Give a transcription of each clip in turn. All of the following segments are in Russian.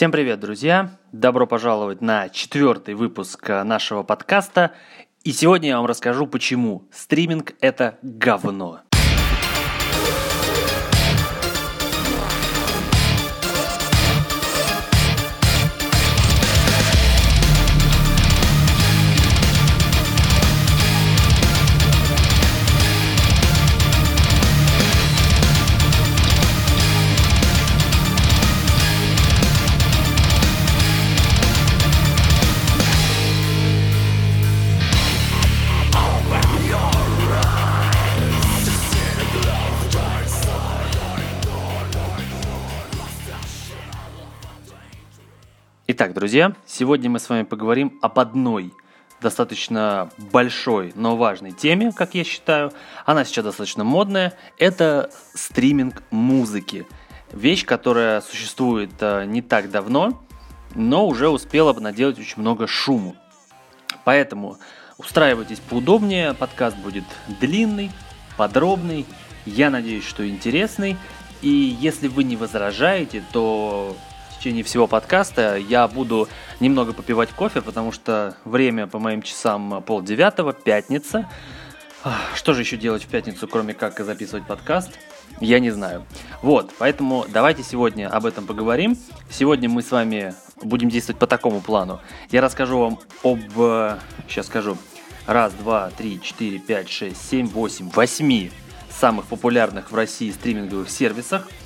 Всем привет, друзья! Добро пожаловать на четвертый выпуск э, нашего подкаста. И сегодня я вам расскажу, почему стриминг – это говно. Друзья, сегодня мы с вами поговорим об одной достаточно большой, но важной теме, как я считаю. Она сейчас достаточно модная. Это стриминг музыки. Вещь, которая существует э, не так давно, но уже успела бы наделать очень много шуму. Поэтому устраивайтесь поудобнее, подкаст будет длинный, подробный, я надеюсь, что интересный. И если вы не возражаете, то течение всего подкаста я буду немного попивать кофе, потому что время по моим часам пол девятого, пятница. Что же еще делать в пятницу, кроме как записывать подкаст? Я не знаю. Вот, поэтому давайте сегодня об этом поговорим. Сегодня мы с вами будем действовать по такому плану. Я расскажу вам об... Сейчас скажу. Раз, два, три, четыре, пять, шесть, семь, восемь, восьми самых популярных в России стриминговых сервисах –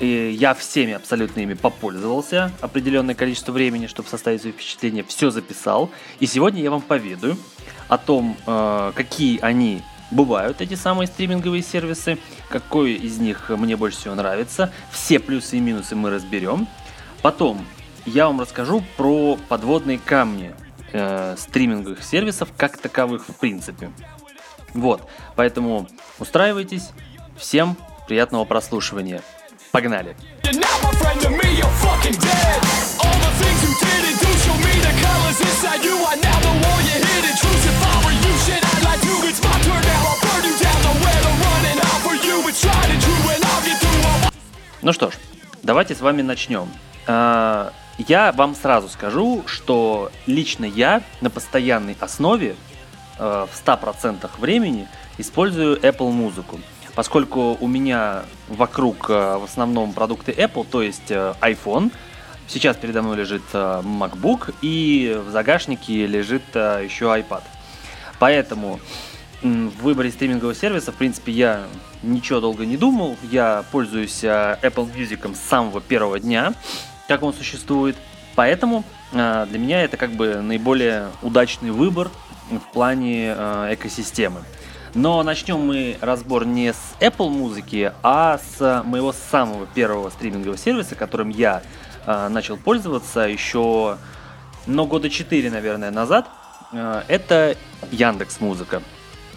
и я всеми абсолютно ими попользовался определенное количество времени, чтобы составить свои впечатления. Все записал. И сегодня я вам поведаю о том, э, какие они бывают, эти самые стриминговые сервисы, какой из них мне больше всего нравится. Все плюсы и минусы мы разберем. Потом я вам расскажу про подводные камни э, стриминговых сервисов как таковых в принципе. Вот, поэтому устраивайтесь. Всем приятного прослушивания. Погнали! Ну что ж, давайте с вами начнем. А, я вам сразу скажу, что лично я на постоянной основе э, в 100% времени использую Apple музыку поскольку у меня вокруг э, в основном продукты Apple, то есть э, iPhone, сейчас передо мной лежит э, MacBook и в загашнике лежит еще iPad. Поэтому в выборе стримингового сервиса, в принципе, я ничего долго не думал. Я пользуюсь Apple Music с самого первого дня, как он существует. Поэтому для меня это как бы наиболее удачный выбор в плане экосистемы. Но начнем мы разбор не с Apple музыки, а с моего самого первого стримингового сервиса, которым я э, начал пользоваться еще, ну, года 4, наверное, назад. Э, это Яндекс Музыка.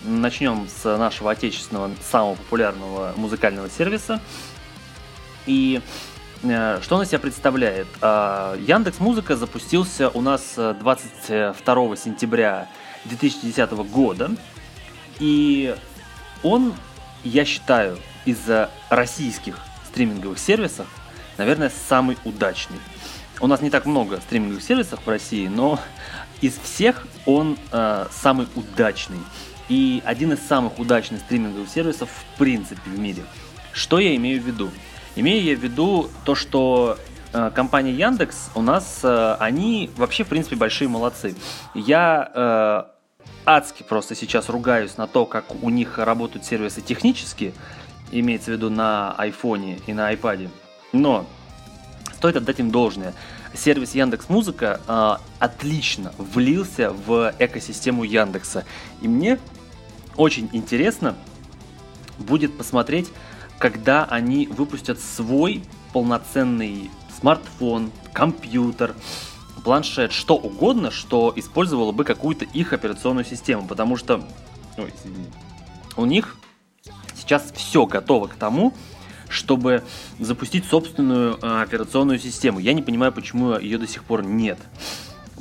Начнем с нашего отечественного самого популярного музыкального сервиса. И э, что он из себя представляет? Э, Яндекс Музыка запустился у нас 22 сентября 2010 года. И он, я считаю, из российских стриминговых сервисов, наверное, самый удачный. У нас не так много стриминговых сервисов в России, но из всех он э, самый удачный. И один из самых удачных стриминговых сервисов в принципе в мире. Что я имею в виду? Имею я в виду то, что э, компания Яндекс у нас, э, они вообще в принципе большие молодцы. Я э, адски просто сейчас ругаюсь на то, как у них работают сервисы технически, имеется в виду на айфоне и на айпаде. Но стоит отдать им должное. Сервис Яндекс Музыка э, отлично влился в экосистему Яндекса. И мне очень интересно будет посмотреть, когда они выпустят свой полноценный смартфон, компьютер, планшет, что угодно, что использовало бы какую-то их операционную систему, потому что ой, у них сейчас все готово к тому, чтобы запустить собственную э, операционную систему. Я не понимаю, почему ее до сих пор нет.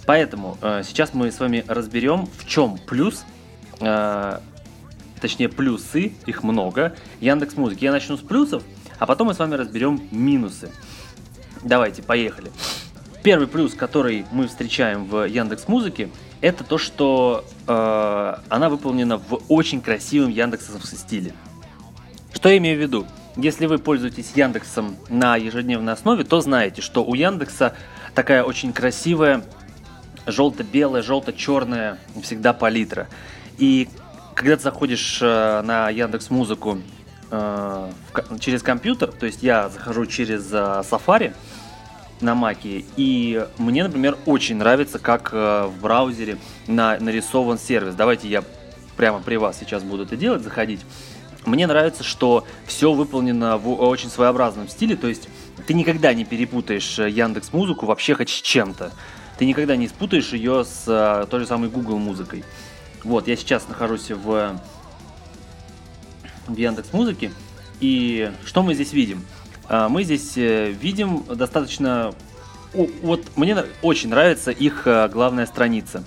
Поэтому э, сейчас мы с вами разберем, в чем плюс, э, точнее плюсы, их много, Яндекс Музыки. Я начну с плюсов, а потом мы с вами разберем минусы. Давайте, поехали. Первый плюс, который мы встречаем в Яндекс Музыке, это то, что э, она выполнена в очень красивом яндексовском стиле. Что я имею в виду? Если вы пользуетесь Яндексом на ежедневной основе, то знаете, что у Яндекса такая очень красивая желто-белая, желто-черная всегда палитра. И когда ты заходишь э, на Яндекс Музыку э, через компьютер, то есть я захожу через э, Safari на Маке, и мне, например, очень нравится, как в браузере на, нарисован сервис. Давайте я прямо при вас сейчас буду это делать, заходить. Мне нравится, что все выполнено в очень своеобразном стиле, то есть ты никогда не перепутаешь Яндекс Музыку вообще хоть с чем-то. Ты никогда не спутаешь ее с той же самой Google музыкой. Вот, я сейчас нахожусь в, в Яндекс Музыке. И что мы здесь видим? А, мы здесь э, видим достаточно... Вот мне очень нравится их э, главная страница.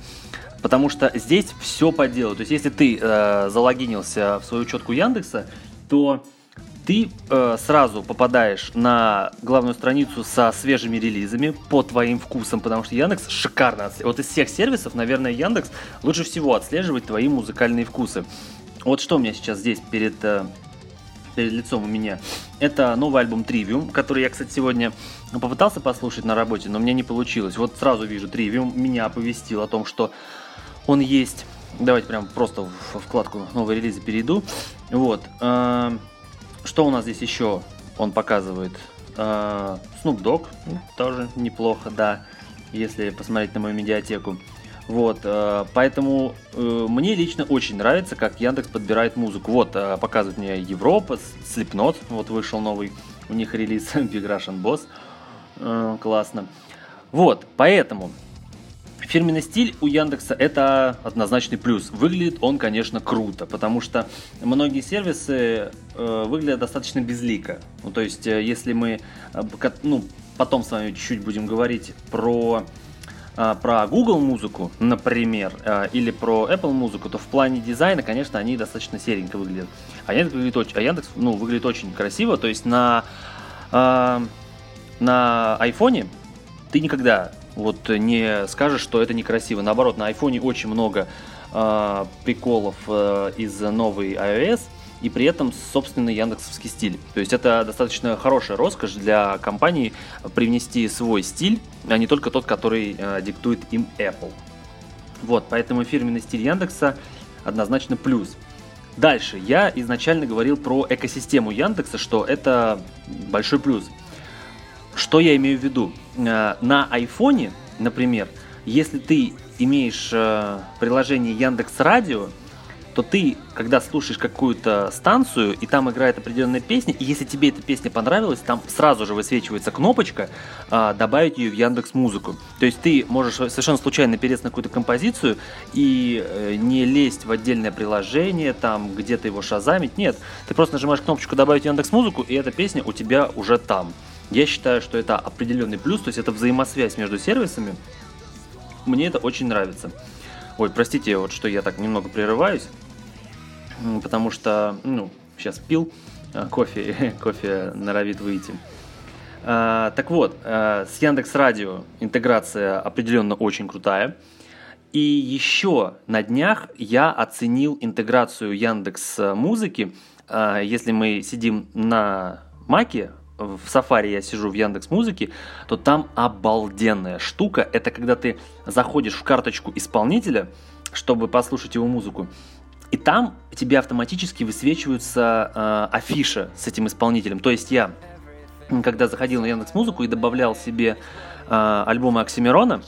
Потому что здесь все по делу. То есть, если ты э, залогинился в свою учетку Яндекса, то ты э, сразу попадаешь на главную страницу со свежими релизами по твоим вкусам, потому что Яндекс шикарно отслеживает. Вот из всех сервисов, наверное, Яндекс лучше всего отслеживает твои музыкальные вкусы. Вот что у меня сейчас здесь перед, э, перед лицом у меня. Это новый альбом Trivium, который я, кстати, сегодня попытался послушать на работе, но мне не получилось. Вот сразу вижу, Trivium меня оповестил о том, что он есть. Давайте прям просто в вкладку новые релизы перейду. Вот. Э, что у нас здесь еще он показывает? Uh, Snoop тоже неплохо, да, если посмотреть на мою медиатеку. Вот, uh, поэтому uh, мне лично очень нравится, как Яндекс подбирает музыку. Вот, uh, показывает мне Европа, Slipknot, вот вышел новый у них релиз Big Russian Boss, классно. Вот, поэтому Фирменный стиль у Яндекса это однозначный плюс. Выглядит он, конечно, круто, потому что многие сервисы э, выглядят достаточно безлико. Ну, то есть, э, если мы, э, ну, потом с вами чуть-чуть будем говорить про э, про Google музыку, например, э, или про Apple музыку, то в плане дизайна, конечно, они достаточно серенько выглядят. А Яндекс выглядит очень, а Яндекс, ну, выглядит очень красиво. То есть на э, на айфоне ты никогда вот не скажешь, что это некрасиво. Наоборот, на айфоне очень много э, приколов э, из новой iOS, и при этом собственный яндексовский стиль. То есть это достаточно хорошая роскошь для компании привнести свой стиль, а не только тот, который э, диктует им Apple. Вот, поэтому фирменный стиль Яндекса однозначно плюс. Дальше, я изначально говорил про экосистему Яндекса, что это большой плюс. Что я имею в виду? Э, на айфоне, например, если ты имеешь э, приложение Яндекс Радио, то ты, когда слушаешь какую-то станцию, и там играет определенная песня, и если тебе эта песня понравилась, там сразу же высвечивается кнопочка а, «Добавить ее в Яндекс Музыку». То есть ты можешь совершенно случайно перейти на какую-то композицию и э, не лезть в отдельное приложение, там где-то его шазамить. Нет, ты просто нажимаешь кнопочку «Добавить в Яндекс Музыку», и эта песня у тебя уже там. Я считаю, что это определенный плюс, то есть это взаимосвязь между сервисами. Мне это очень нравится. Ой, простите, вот что я так немного прерываюсь, потому что, ну, сейчас пил а, кофе, кофе норовит выйти. А, так вот, а, с Яндекс Радио интеграция определенно очень крутая. И еще на днях я оценил интеграцию Яндекс Музыки. Если мы сидим на Маке, в Safari я сижу в Яндекс Музыке, то там обалденная штука. Это когда ты заходишь в карточку исполнителя, чтобы послушать его музыку, и там тебе автоматически высвечиваются э, афиша с этим исполнителем. То есть я, когда заходил на Яндекс Музыку и добавлял себе э, альбомы Оксимирона,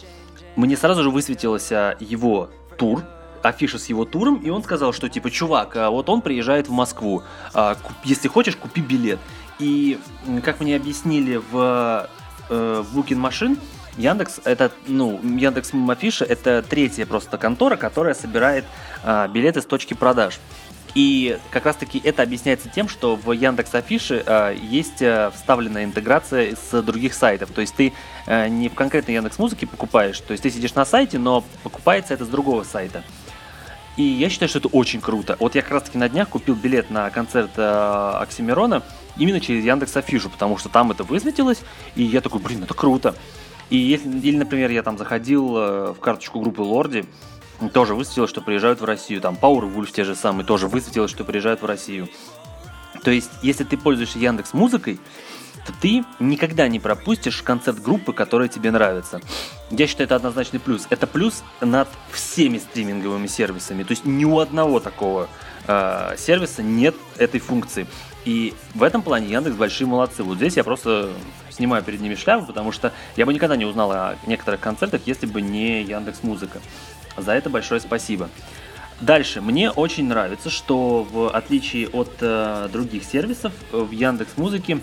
мне сразу же высветился его тур, афиша с его туром, и он сказал, что типа, чувак, а вот он приезжает в Москву, если хочешь, купи билет. И, как мне объяснили в, э, в Booking Machine, Яндекс это, ну, Яндекс Афиша это третья просто контора, которая собирает э, билеты с точки продаж. И как раз таки это объясняется тем, что в Яндекс Афише э, есть э, вставленная интеграция с других сайтов. То есть ты э, не в конкретной Яндекс Музыке покупаешь, то есть ты сидишь на сайте, но покупается это с другого сайта. И я считаю, что это очень круто. Вот я как раз таки на днях купил билет на концерт э, Оксимирона именно через Яндекс Афишу, потому что там это высветилось, и я такой, блин, это круто. И если, или, например, я там заходил э, в карточку группы Лорди, тоже высветилось, что приезжают в Россию. Там Powerwolf те же самые тоже высветилось, что приезжают в Россию. То есть, если ты пользуешься Яндекс Музыкой, ты никогда не пропустишь концерт группы, которая тебе нравится. Я считаю, это однозначный плюс. Это плюс над всеми стриминговыми сервисами. То есть ни у одного такого э, сервиса нет этой функции. И в этом плане Яндекс большие молодцы. Вот здесь я просто снимаю перед ними шляпу, потому что я бы никогда не узнал о некоторых концертах, если бы не Яндекс Музыка. За это большое спасибо. Дальше, мне очень нравится, что в отличие от э, других сервисов, в Яндекс Музыке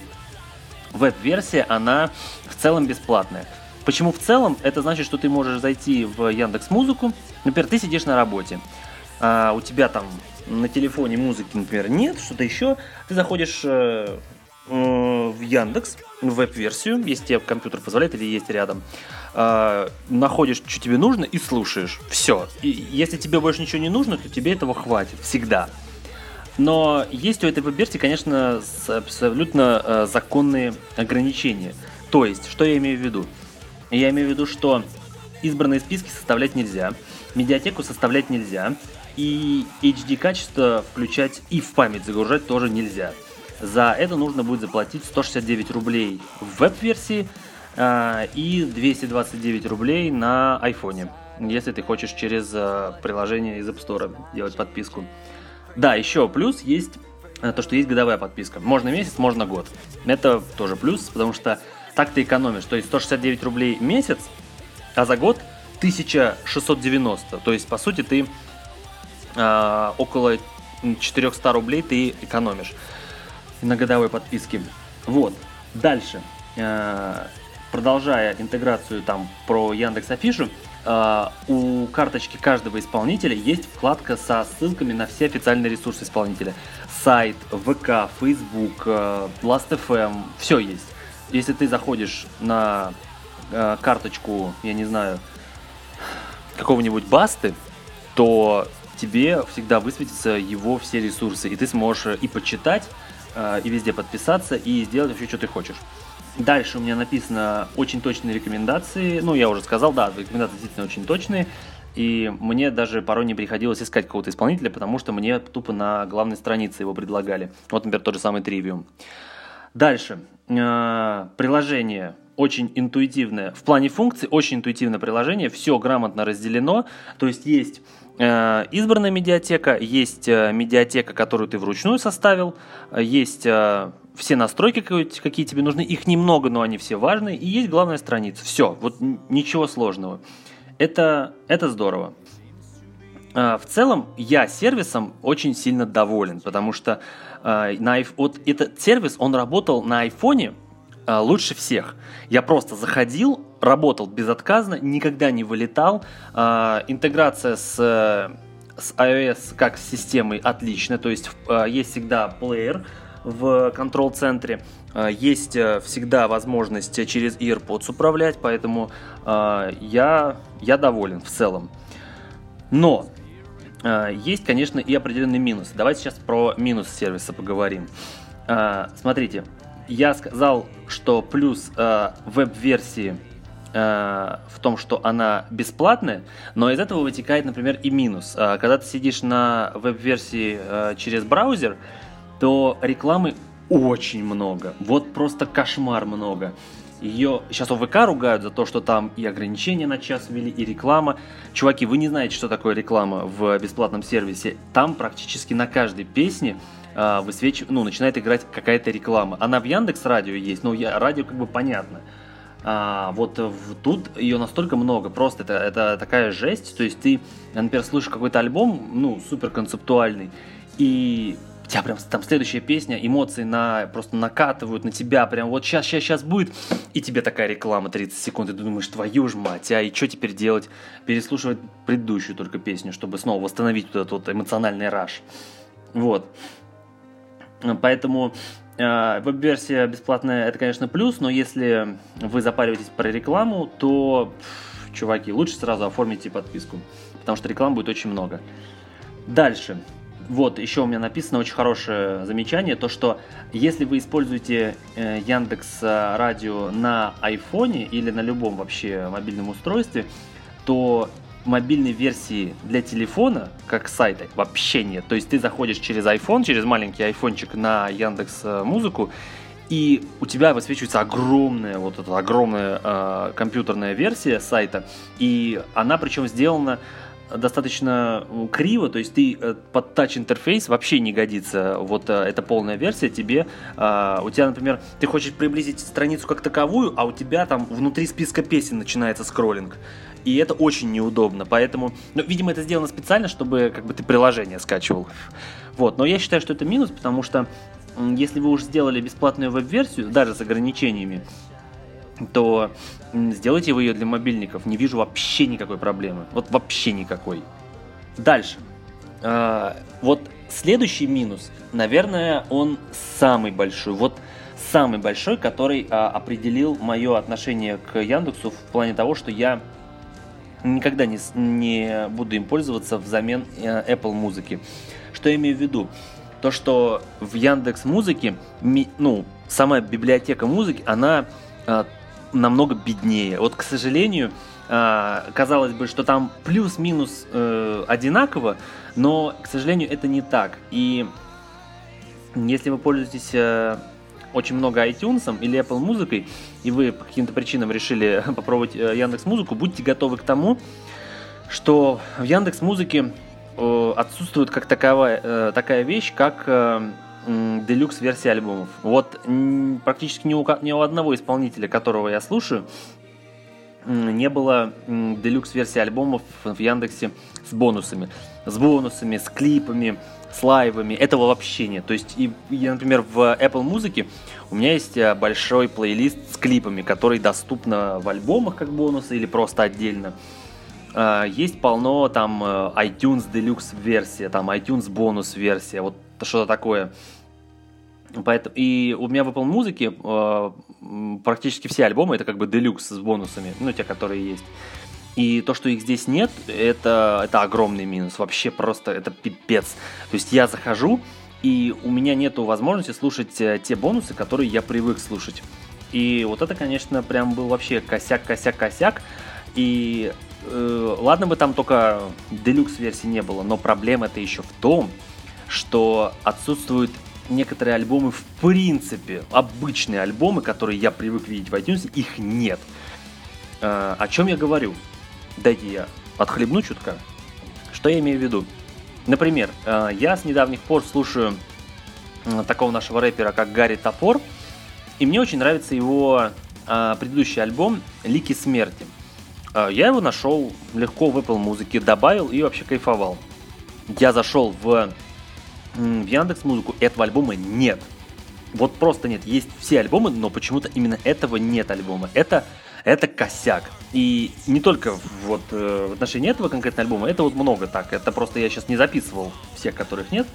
веб-версия, она в целом бесплатная. Почему в целом? Это значит, что ты можешь зайти в Яндекс Музыку. Например, ты сидишь на работе, а у тебя там на телефоне музыки, например, нет, что-то еще. Ты заходишь э, в Яндекс, в веб-версию, если тебе компьютер позволяет или есть рядом, э, находишь, что тебе нужно и слушаешь. Все. И если тебе больше ничего не нужно, то тебе этого хватит всегда. Но есть у этой веб-версии, конечно, абсолютно э, законные ограничения. То есть, что я имею в виду? Я имею в виду, что избранные списки составлять нельзя, медиатеку составлять нельзя, и HD качество включать и в память загружать тоже нельзя. За это нужно будет заплатить 169 рублей в веб-версии э, и 229 рублей на айфоне, если ты хочешь через э, приложение из App Store делать подписку. Да, еще плюс есть э, то, что есть годовая подписка. Можно месяц, можно год. Это тоже плюс, потому что так ты экономишь. То есть 169 рублей в месяц, а за год 1690. То есть, по сути, ты э, около 400 рублей ты экономишь на годовой подписке. Вот. Дальше. Э, продолжая интеграцию там про Яндекс Афишу, у карточки каждого исполнителя есть вкладка со ссылками на все официальные ресурсы исполнителя. Сайт, ВК, Facebook, uh, Last.fm, все есть. Если ты заходишь на uh, карточку, я не знаю, какого-нибудь басты, то тебе всегда высветятся его все ресурсы, и ты сможешь и почитать, и везде подписаться, и сделать вообще, что ты хочешь. Дальше у меня написано очень точные рекомендации. Ну, я уже сказал, да, рекомендации действительно очень точные. И мне даже порой не приходилось искать какого-то исполнителя, потому что мне тупо на главной странице его предлагали. Вот, например, тот же самый Trivium. Дальше. Э, приложение очень интуитивное. В плане функций очень интуитивное приложение. Все грамотно разделено. То есть есть э, избранная медиатека, есть э, медиатека, которую ты вручную составил, есть все настройки, какие тебе нужны, их немного, но они все важны, и есть главная страница. Все, вот ничего сложного. Это, это здорово. А, в целом, я сервисом очень сильно доволен, потому что а, на, вот этот сервис, он работал на айфоне а, лучше всех. Я просто заходил, работал безотказно, никогда не вылетал. Интеграция с с iOS как с системой отличная, то есть есть всегда плеер, в контрол-центре. А, есть э, всегда возможность через AirPods управлять, поэтому а, я, я доволен в целом. Но а, есть, конечно, и определенные минусы. Давайте сейчас про минус сервиса поговорим. Смотрите, я сказал, что плюс веб-версии в том, что она бесплатная, но из этого вытекает, например, и минус. Когда ты сидишь на веб-версии через браузер, то рекламы очень много. Вот просто кошмар много. Ее сейчас ОВК ругают за то, что там и ограничения на час ввели, и реклама. Чуваки, вы не знаете, что такое реклама в бесплатном сервисе. Там практически на каждой песне э, высвеч... ну, начинает играть какая-то реклама. Она в Яндекс Радио есть, но я... радио как бы понятно. А, вот в, тут ее настолько много, просто это, это такая жесть. То есть ты, например, слышишь какой-то альбом, ну, супер концептуальный, и тебя прям там следующая песня, эмоции на, просто накатывают на тебя, прям вот сейчас, сейчас, сейчас будет, и тебе такая реклама 30 секунд, и ты думаешь, твою ж мать, а и что теперь делать? Переслушивать предыдущую только песню, чтобы снова восстановить вот этот вот эмоциональный раш. Вот. Поэтому э, веб-версия бесплатная, это, конечно, плюс, но если вы запариваетесь про рекламу, то, чуваки, лучше сразу оформите подписку, потому что рекламы будет очень много. Дальше Вот, еще у меня написано очень хорошее замечание, то что если вы используете э, Яндекс э, Радио на айфоне или на любом вообще мобильном устройстве, то мобильной версии для телефона, как сайта, вообще нет. То есть ты заходишь через iPhone, через маленький айфончик на Яндекс э, Музыку, и у тебя высвечивается огромная, вот эта огромная э, компьютерная версия сайта, и она причем сделана достаточно криво, то есть ты э, под тач интерфейс вообще не годится. Вот э, эта полная версия тебе, э, у тебя, например, ты хочешь приблизить страницу как таковую, а у тебя там внутри списка песен начинается скроллинг. И это очень неудобно, поэтому, ну, видимо, это сделано специально, чтобы как бы ты приложение скачивал. Вот, но я считаю, что это минус, потому что если вы уже сделали бесплатную веб-версию, даже с ограничениями, то сделайте вы ее для мобильников. Не вижу вообще никакой проблемы. Вот вообще никакой. Дальше. А, вот следующий минус, наверное, он самый большой. Вот самый большой, который а, определил мое отношение к Яндексу в плане того, что я никогда не, не буду им пользоваться взамен э, Apple музыки. Что я имею в виду? То, что в Яндекс музыке, ну, сама библиотека музыки, она а, намного беднее. Вот, к сожалению, а, казалось бы, что там плюс-минус э, одинаково, но, к сожалению, это не так. И если вы пользуетесь э, очень много iTunes или Apple музыкой, и вы по каким-то причинам решили попробовать э, Яндекс Музыку, будьте готовы к тому, что в Яндекс Музыке отсутствует как таковая, такая вещь, как делюкс версии альбомов. Вот практически ни у, ни у одного исполнителя, которого я слушаю, не было делюкс версии альбомов в Яндексе с бонусами. С бонусами, с клипами, с лайвами. Этого вообще нет. То есть, и, я, например, в Apple музыке у меня есть э, большой плейлист с клипами, который доступно в альбомах как бонусы или просто отдельно. А, есть полно там э, iTunes Deluxe версия, там iTunes бонус версия. Вот что-то такое. Поэтому, и у меня в Apple музыке э, практически все альбомы это как бы делюкс с бонусами, ну, те, которые есть. И то, что их здесь нет, это, это огромный минус. Вообще просто это пипец. То есть я захожу, и у меня нет возможности слушать э, те бонусы, которые я привык слушать. И вот это, конечно, прям был вообще косяк, косяк, косяк. И э, ладно бы там только делюкс версии не было, но проблема это еще в том, что отсутствуют некоторые альбомы в принципе, обычные альбомы, которые я привык видеть в iTunes, их нет. Э, о чем я говорю? Дайте я отхлебну чутка. Что я имею в виду? Например, э, я с недавних пор слушаю э, такого нашего рэпера, как Гарри Топор, и мне очень нравится его предыдущий альбом «Лики смерти». Я его нашел легко в Apple музыке, добавил и вообще кайфовал. Я зашел в в Яндекс Музыку этого альбома нет. Вот просто нет. Есть все альбомы, но почему-то именно этого нет альбома. Это, это косяк. И не только вот э, в отношении этого конкретного альбома, это вот много так. Это просто я сейчас не записывал всех, которых нет.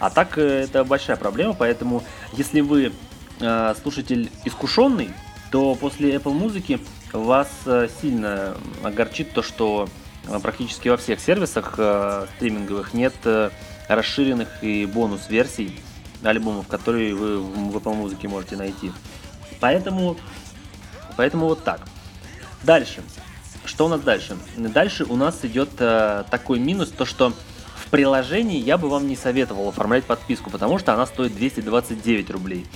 А так э, это большая проблема, поэтому если вы э, слушатель искушенный, то после Apple музыки вас э, сильно огорчит то, что практически во всех сервисах э, стриминговых нет э, расширенных и бонус-версий альбомов, которые вы в Apple музыке можете найти. Поэтому, поэтому вот так. Дальше. Что у нас дальше? Дальше у нас идет э, такой минус, то что в приложении я бы вам не советовал оформлять подписку, потому что она стоит 229 рублей.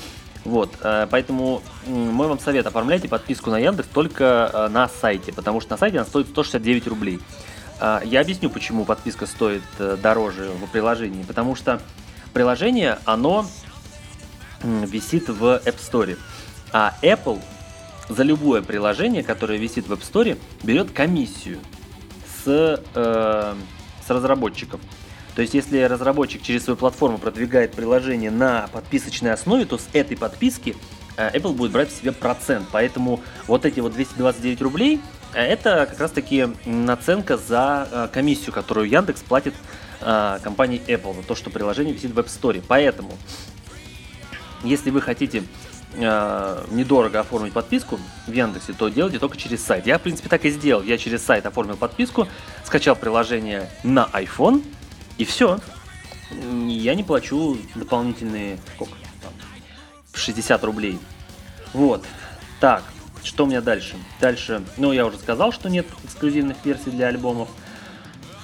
Вот, э, поэтому мой вам совет, оформляйте подписку на Яндекс только э, на сайте, потому что на сайте она стоит 169 рублей. А, я объясню, почему подписка стоит э, дороже в приложении. Потому что приложение, оно висит в App Store. А Apple за любое приложение, которое висит в App Store, берет комиссию с, э, с разработчиков. То есть, если разработчик через свою платформу продвигает приложение на подписочной основе, то с этой подписки э, Apple будет брать себе процент. Поэтому вот эти вот 229 рублей это как раз-таки наценка за э, комиссию, которую Яндекс платит э, компании Apple за то, что приложение висит в App Store. Поэтому, если вы хотите э, недорого оформить подписку в Яндексе, то делайте только через сайт. Я, в принципе, так и сделал. Я через сайт оформил подписку, скачал приложение на iPhone, и все. я не плачу дополнительные, сколько там, 60 рублей. Вот. Так, что у меня дальше? Дальше, ну, я уже сказал, что нет эксклюзивных версий для альбомов.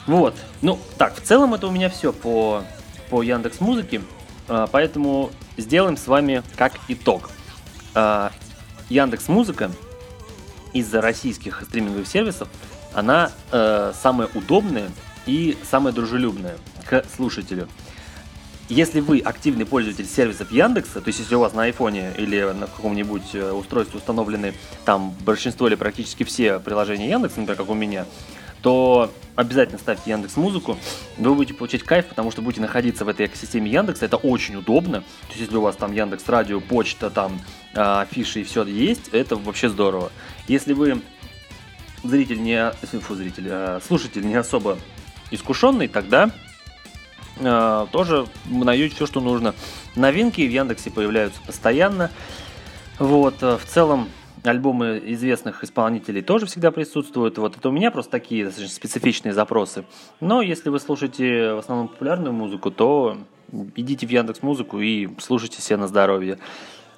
Вот. Ну, так, в целом это у меня все по, по Яндекс Музыке. А, поэтому сделаем с вами как итог. А, Яндекс Музыка из-за российских стриминговых сервисов, она э, самая удобная и самая дружелюбная к слушателю. Если вы активный пользователь сервисов Яндекса, то есть если у вас на айфоне или на каком-нибудь э, устройстве установлены там большинство или практически все приложения Яндекса, например, как у меня, то обязательно ставьте Яндекс Музыку. Вы будете получать кайф, потому что будете находиться в этой экосистеме Яндекса. Это очень удобно. То есть, если у вас там Яндекс Радио, почта, там афиши и все есть, это вообще здорово. Если вы зритель не, фу, зритель, а слушатель не особо искушенный, тогда э, тоже найдете все, что нужно. Новинки в Яндексе появляются постоянно. Вот, э, в целом альбомы известных исполнителей тоже всегда присутствуют. Вот это у меня просто такие достаточно специфичные запросы. Но если вы слушаете в основном популярную музыку, то идите в Яндекс Музыку и слушайте себе на здоровье.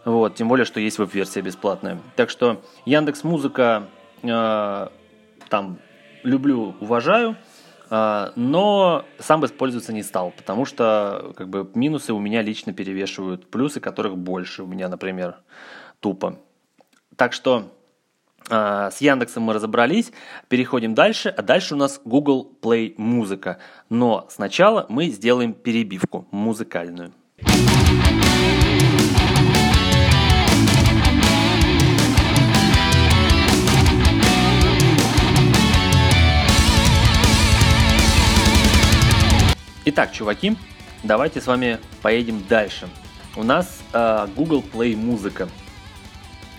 Вот, тем более, что есть веб-версия бесплатная. Так что Яндекс Музыка э, там люблю, уважаю, но сам использоваться не стал, потому что как бы минусы у меня лично перевешивают плюсы, которых больше у меня, например, тупо. Так что э, с Яндексом мы разобрались, переходим дальше, а дальше у нас Google Play музыка. Но сначала мы сделаем перебивку музыкальную. Итак, чуваки, давайте с вами поедем дальше. У нас э, Google Play музыка.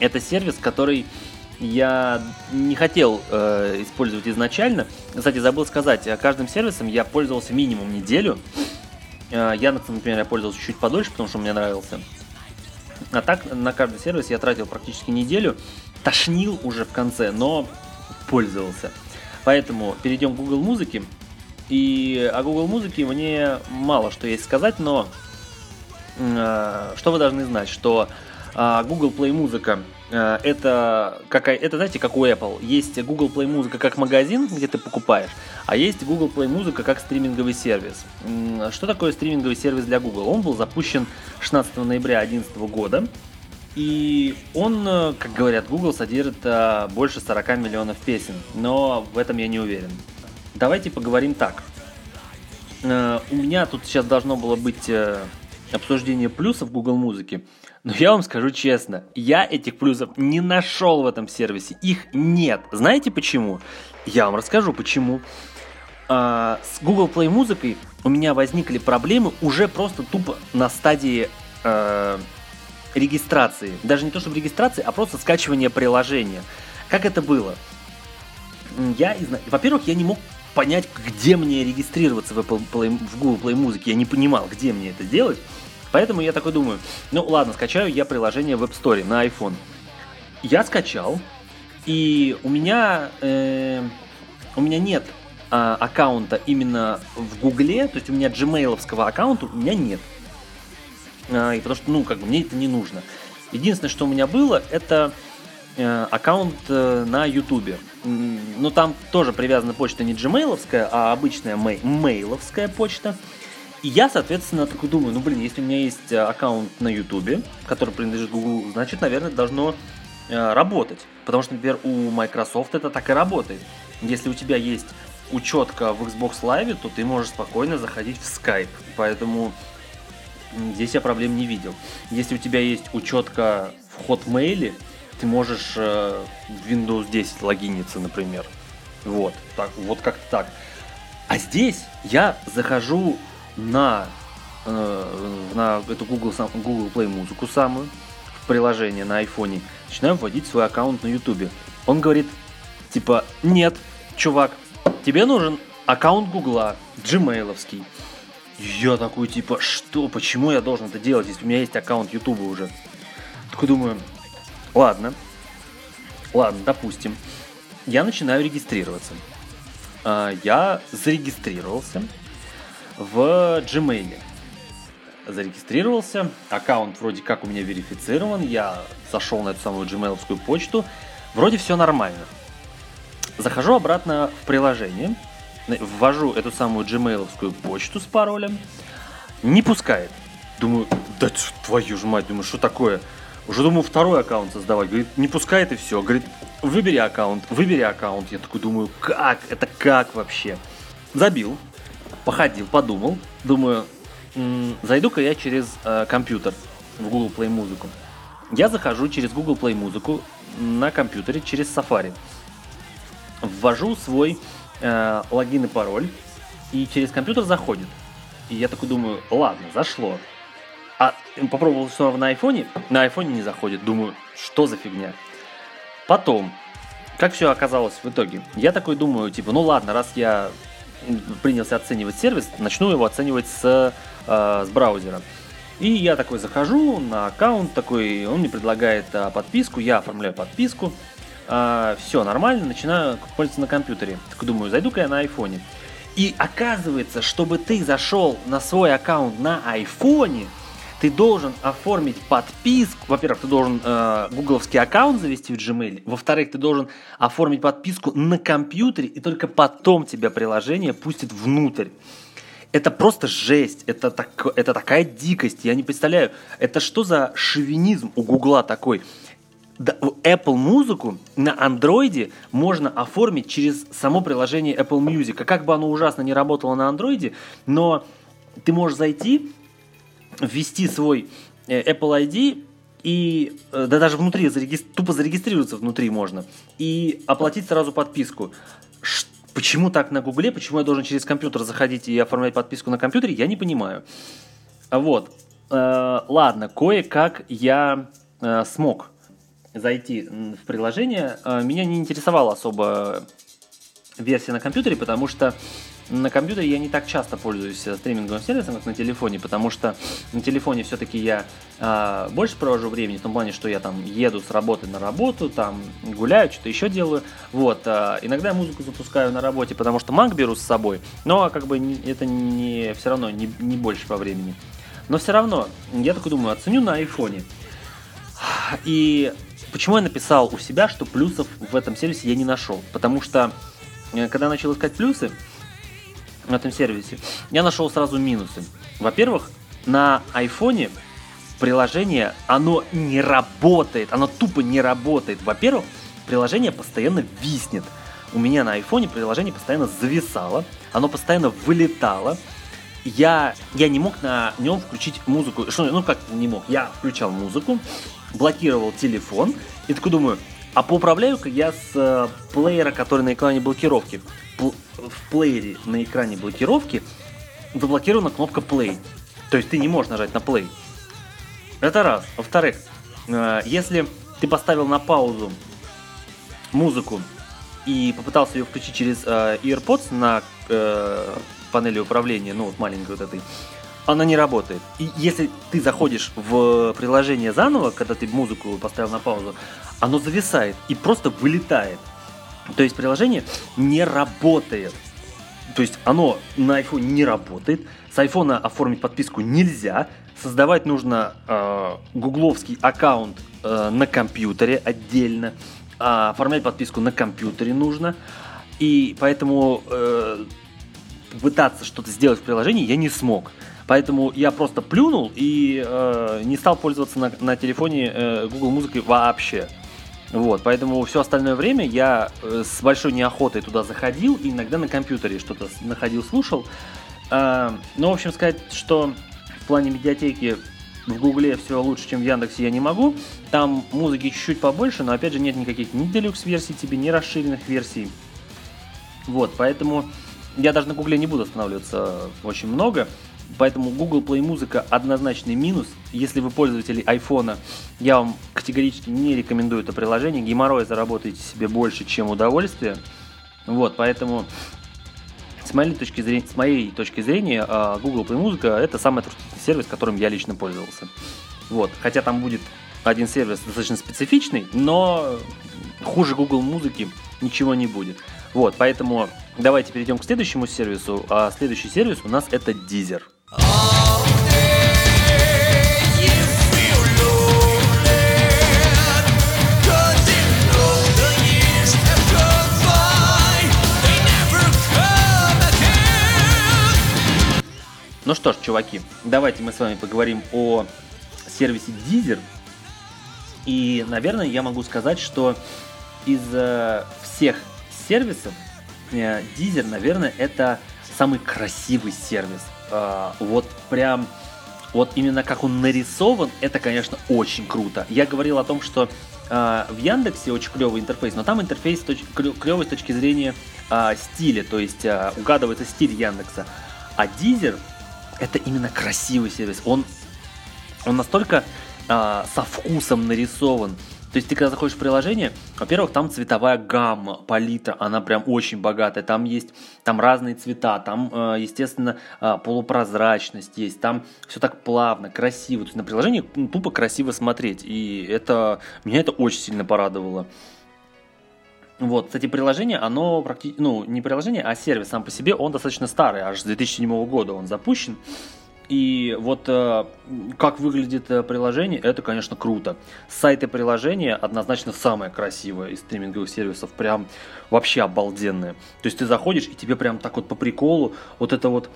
Это сервис, который я не хотел э, использовать изначально. Кстати, забыл сказать, каждым сервисом я пользовался минимум неделю. Э, Яндексом, например, я пользовался чуть подольше, потому что мне нравился. А так на каждый сервис я тратил практически неделю. Тошнил уже в конце, но пользовался. Поэтому перейдем к Google Музыке. И о Google Музыке мне мало что есть сказать, но э, что вы должны знать, что э, Google Play Музыка э, это какая, это знаете, как у Apple. Есть Google Play Музыка как магазин, где ты покупаешь, а есть Google Play Музыка как стриминговый сервис. Что такое стриминговый сервис для Google? Он был запущен 16 ноября 2011 года. И он, э, как говорят, Google содержит э, больше 40 миллионов песен, но в этом я не уверен. Давайте поговорим так. Э, у меня тут сейчас должно было быть э, обсуждение плюсов Google музыки. Но я вам скажу честно, я этих плюсов не нашел в этом сервисе. Их нет. Знаете почему? Я вам расскажу почему. А, с Google Play музыкой у меня возникли проблемы уже просто тупо на стадии э, регистрации. Даже не то чтобы регистрации, а просто скачивания приложения. Как это было? Я, во-первых, я не мог понять, где мне регистрироваться в, Apple Play, в Google Play Music. Я не понимал, где мне это делать. Поэтому я такой думаю, ну ладно, скачаю я приложение в App Store на iPhone. Я скачал, и у меня, э, у меня нет э, аккаунта именно в Гугле, то есть у меня gmailовского аккаунта у меня нет. Э, и потому что, ну, как бы мне это не нужно. Единственное, что у меня было, это аккаунт э, на Ютубе. Ну, там тоже привязана почта не gmailовская, а обычная мей- мейловская почта. И я, соответственно, такой думаю, ну, блин, если у меня есть э, аккаунт на Ютубе, который принадлежит Google, значит, наверное, должно э, работать. Потому что, например, у Microsoft это так и работает. Если у тебя есть учетка в Xbox Live, то ты можешь спокойно заходить в Skype. Поэтому здесь я проблем не видел. Если у тебя есть учетка в Hotmail, ты можешь э, в Windows 10 логиниться, например. Вот, так, вот как-то так. А здесь я захожу на, э, на эту Google, Google Play музыку самую, в приложение на айфоне, начинаю вводить свой аккаунт на YouTube. Он говорит, типа, нет, чувак, тебе нужен аккаунт Гугла, gmailовский. Я такой, типа, что, почему я должен это делать, если у меня есть аккаунт YouTube уже? Такой думаю, Ладно. Ладно, допустим. Я начинаю регистрироваться. А, я зарегистрировался. в Gmail. Зарегистрировался, аккаунт вроде как у меня верифицирован, я зашел на эту самую gmail почту, вроде все нормально. Захожу обратно в приложение, ввожу эту самую gmail почту с паролем, не пускает. Думаю, да твою же мать, думаю, что такое? Уже думаю второй аккаунт создавать. Говорит, не пускает и все. Говорит, выбери аккаунт, выбери аккаунт. Я такой думаю, как? Это как вообще? Забил, походил, подумал. Думаю, зайду-ка я через э, компьютер в Google Play музыку. Я захожу через Google Play музыку на компьютере через Safari. Ввожу свой э, логин и пароль, и через компьютер заходит. И я такой думаю, ладно, зашло. А попробовал снова на айфоне, на айфоне не заходит. Думаю, что за фигня. Потом, как все оказалось в итоге? Я такой думаю, типа, ну ладно, раз я принялся оценивать сервис, начну его оценивать с, э, с браузера. И я такой захожу на аккаунт, такой, он мне предлагает э, подписку, я оформляю подписку, э, все нормально, начинаю пользоваться на компьютере. Так думаю, зайду-ка я на айфоне. И оказывается, чтобы ты зашел на свой аккаунт на айфоне, ты должен оформить подписку. Во-первых, ты должен э, гугловский аккаунт завести в Gmail. Во-вторых, ты должен оформить подписку на компьютере, и только потом тебя приложение пустит внутрь. Это просто жесть, это, так, это такая дикость, я не представляю. Это что за шовинизм у Гугла такой? Apple музыку на андроиде можно оформить через само приложение Apple Music. А как бы оно ужасно не работало на андроиде, но ты можешь зайти ввести свой э, Apple ID и э, да даже внутри тупо зарегистрироваться внутри можно и оплатить сразу подписку. Почему так на Гугле? Почему я должен через компьютер заходить и оформлять подписку на компьютере? Я не понимаю. Вот. Э, ладно, кое-как я смог зайти в приложение. Меня не интересовала особо версия на компьютере, потому что на компьютере я не так часто пользуюсь э, стриминговым сервисом, как на телефоне, потому что на телефоне все-таки я э, больше провожу времени, в том плане, что я там еду с работы на работу, там гуляю, что-то еще делаю. Вот, э, иногда я музыку запускаю на работе, потому что Mac беру с собой, но как бы это не все равно не, не больше по времени. Но все равно, я такой думаю, оценю на айфоне. И почему я написал у себя, что плюсов в этом сервисе я не нашел? Потому что, э, когда начал искать плюсы, на этом сервисе, я нашел сразу минусы. Во-первых, на айфоне приложение, оно не работает, оно тупо не работает. Во-первых, приложение постоянно виснет. У меня на айфоне приложение постоянно зависало, оно постоянно вылетало. Я, я не мог на нем включить музыку. Что, ну как не мог? Я включал музыку, блокировал телефон и такой думаю, а поуправляю-ка я с э, плеера, который на экране блокировки в плеере на экране блокировки заблокирована кнопка play. То есть ты не можешь нажать на play. Это раз. Во-вторых, э, если ты поставил на паузу музыку и попытался ее включить через э, AirPods на панели управления, ну вот маленькой вот этой, она не работает. И если ты заходишь в приложение заново, когда ты музыку поставил на паузу, оно зависает и просто вылетает. То есть приложение не работает. То есть оно на iPhone не работает. С iPhone оформить подписку нельзя. Создавать нужно э, гугловский аккаунт э, на компьютере отдельно. А оформлять подписку на компьютере нужно. И поэтому э, пытаться что-то сделать в приложении я не смог. Поэтому я просто плюнул и э, не стал пользоваться на, на телефоне э, Google музыкой вообще. Вот, поэтому все остальное время я э, с большой неохотой туда заходил иногда на компьютере что-то находил, слушал. А, ну, в общем, сказать, что в плане медиатеки в Гугле все лучше, чем в Яндексе, я не могу. Там музыки чуть-чуть побольше, но опять же нет никаких ни делюкс-версий тебе, ни расширенных версий. Вот, поэтому я даже на Гугле не буду останавливаться очень много. Поэтому Google Play Музыка однозначный минус. Если вы пользователи iPhone, я вам категорически не рекомендую это приложение. Геморрой заработаете себе больше, чем удовольствие. Вот, поэтому с моей точки зрения, с моей точки зрения а, Google Play Музыка это самый отвратительный сервис, которым я лично пользовался. Вот, хотя там будет один сервис достаточно специфичный, но хуже Google Музыки ничего не будет. Вот, поэтому Давайте перейдем к следующему сервису. А следующий сервис у нас это Deezer. Ну что ж, чуваки, давайте мы с вами поговорим о сервисе Deezer. И, наверное, я могу сказать, что из э, всех сервисов э, Deezer, наверное, это самый красивый сервис. Э, вот прям, вот именно как он нарисован, это, конечно, очень круто. Я говорил о том, что э, в Яндексе очень клевый интерфейс, но там интерфейс точ- клевый с точки зрения э, стиля, то есть э, угадывается стиль Яндекса. А Deezer это именно красивый сервис. Он, он настолько а, со вкусом нарисован. То есть ты когда заходишь в приложение, во-первых, там цветовая гамма, палитра, она прям очень богатая. Там есть там разные цвета, там, а, естественно, а, полупрозрачность есть, там все так плавно, красиво. То есть на приложении ну, тупо красиво смотреть. И это меня это очень сильно порадовало. Вот, кстати, приложение, оно практически, ну, не приложение, а сервис сам по себе, он достаточно старый, аж с 2007 года он запущен. И вот э, как выглядит э, приложение, это, конечно, круто. Сайты приложения однозначно самое красивое из стриминговых сервисов, прям вообще обалденное. То есть ты заходишь, и тебе прям так вот по приколу, вот это вот,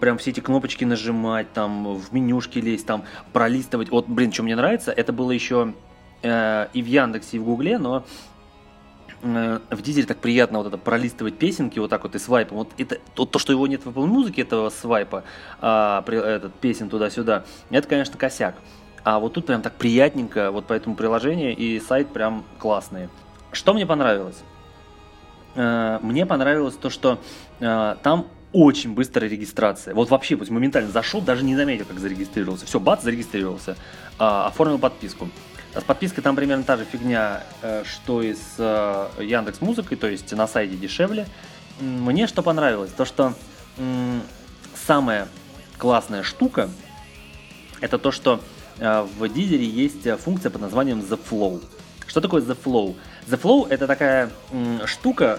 прям все эти кнопочки нажимать, там, в менюшки лезть, там, пролистывать. Вот, блин, что мне нравится, это было еще э, и в Яндексе, и в Гугле, но Э, в дизеле так приятно вот это пролистывать песенки вот так вот и свайпом. Вот это то, то что его нет в Apple Music, этого свайпа, а, при, этот песен туда-сюда, это, конечно, косяк. А вот тут прям так приятненько, вот по этому приложению и сайт прям классные. Что мне понравилось? Э, мне понравилось то, что э, там очень быстрая регистрация. Вот вообще, вот моментально зашел, даже не заметил, как зарегистрировался. Все, бац, зарегистрировался. А, оформил подписку. С подпиской там примерно та же фигня, э, что и с э, Яндекс Музыкой, то есть на сайте дешевле. Мне что понравилось, то что самая классная штука, это то, что э, в Дизере есть функция под названием The Flow. Что такое The Flow? The Flow это такая штука,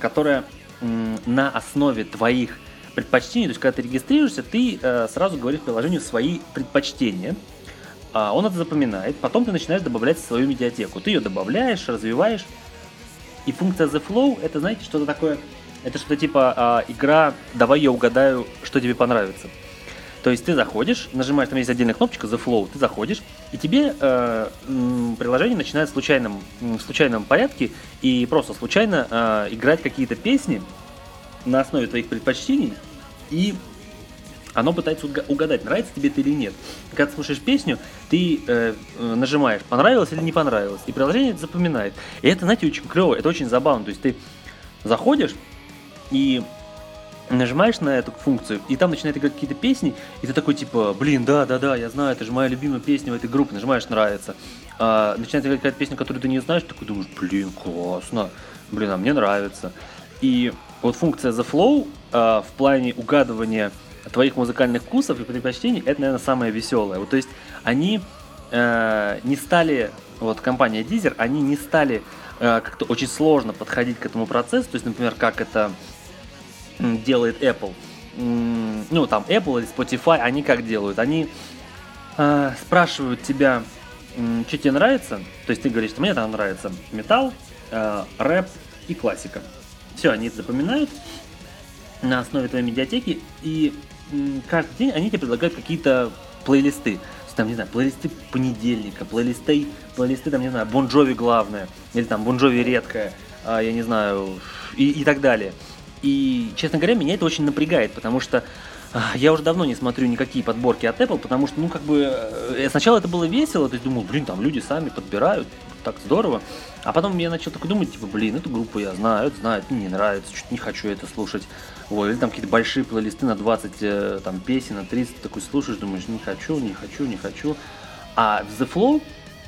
которая на основе твоих предпочтений, то есть когда ты регистрируешься, ты сразу говоришь приложению свои предпочтения – а, он это запоминает, потом ты начинаешь добавлять в свою медиатеку. Ты ее добавляешь, развиваешь. И функция The Flow, это, знаете, что-то такое, это что-то типа а, игра «давай я угадаю, что тебе понравится». То есть ты заходишь, нажимаешь, там есть отдельная кнопочка The Flow, ты заходишь, и тебе э, приложение начинает в случайном, в случайном порядке и просто случайно э, играть какие-то песни на основе твоих предпочтений, и оно пытается угадать, нравится тебе это или нет. Когда ты слушаешь песню, ты э, э, нажимаешь, понравилось или не понравилось, и приложение это запоминает. И это, знаете, очень клево, это очень забавно. То есть ты заходишь и нажимаешь на эту функцию, и там начинает играть какие-то песни, и ты такой типа, блин, да, да, да, я знаю, это же моя любимая песня в этой группе, нажимаешь нравится. А, начинает играть какая-то песня, которую ты не знаешь, ты такой думаешь, блин, классно, блин, а мне нравится. И вот функция The Flow а, в плане угадывания твоих музыкальных вкусов и предпочтений, это, наверное, самое веселое. Вот, то есть они э, не стали, вот компания Deezer, они не стали э, как-то очень сложно подходить к этому процессу, то есть, например, как это делает Apple. Ну, там, Apple или Spotify, они как делают? Они э, спрашивают тебя, что тебе нравится, то есть ты говоришь, что мне там нравится металл, э, рэп и классика. Все, они это запоминают на основе твоей медиатеки, и каждый день они тебе предлагают какие-то плейлисты. Там, не знаю, плейлисты понедельника, плейлисты, плейлисты, там, не знаю, Бонжови главное, или там Бонжови редкое, а, я не знаю, и, и так далее. И, честно говоря, меня это очень напрягает, потому что а, я уже давно не смотрю никакие подборки от Apple, потому что, ну, как бы, э, сначала это было весело, то есть думал, блин, там люди сами подбирают, так здорово. А потом я начал такой думать, типа, блин, эту группу я знаю, это знаю, мне не нравится, что-то не хочу это слушать. Вот, или там какие-то большие плейлисты на 20 э, там, песен, на 30, такой слушаешь, думаешь, не хочу, не хочу, не хочу. А в The Flow,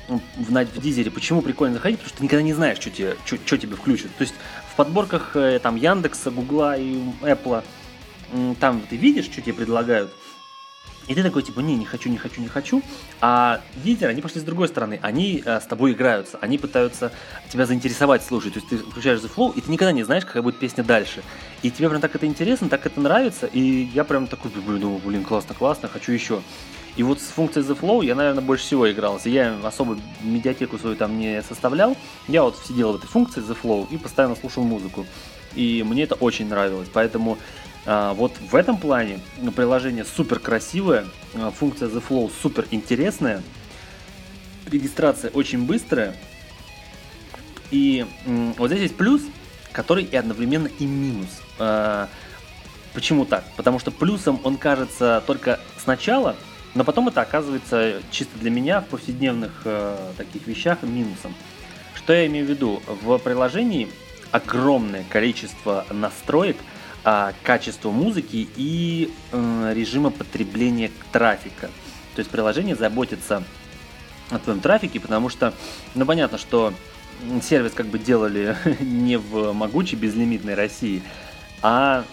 в, в, в Дизере, почему прикольно заходить? Потому что ты никогда не знаешь, что тебе, что, что тебе включат. То есть в подборках э, там Яндекса, Гугла и Apple, там ты видишь, что тебе предлагают, И ты такой, типа, не, не хочу, не хочу, не хочу. А Deezer, они пошли с другой стороны. Они э, с тобой играются. Они пытаются тебя заинтересовать слушать. То есть ты включаешь The Flow, и ты никогда не знаешь, какая будет песня дальше. И тебе прям так это интересно, так это нравится. И я прям такой, думаю, блин, классно, классно, хочу еще. И вот с функцией The Flow я, наверное, больше всего игрался. Я особо медиатеку свою там не составлял. Я вот сидел в этой функции The Flow и постоянно слушал музыку. И мне это очень нравилось. Поэтому а, вот в этом плане приложение супер красивое, а, функция The Flow супер интересная, регистрация очень быстрая. И вот здесь есть плюс, который и одновременно и минус. А, почему так? Потому что плюсом он кажется только сначала, но потом это оказывается чисто для меня в повседневных таких вещах минусом. Что я имею в виду? В приложении огромное количество настроек – а, качества музыки и э, режима потребления трафика. То есть приложение заботится о твоем трафике, потому что, ну понятно, что сервис как бы делали не в могучей безлимитной России, а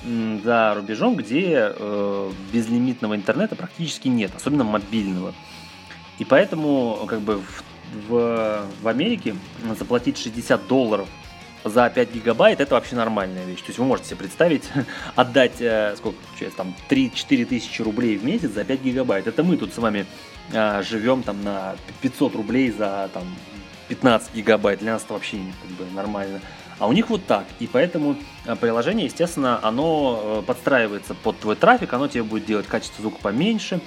за рубежом, где э, безлимитного интернета практически нет, особенно мобильного. И поэтому как бы в, в, в Америке заплатить 60 долларов за 5 гигабайт это вообще нормальная вещь. То есть вы можете себе представить, отдать, э, сколько, получается, там, 3-4 тысячи рублей в месяц за 5 гигабайт. Это мы тут с вами э, живем там на 500 рублей за там 15 гигабайт. Для нас это вообще как бы нормально. А у них вот так. И поэтому э, приложение, естественно, оно э, подстраивается под твой трафик, оно тебе будет делать качество звука поменьше,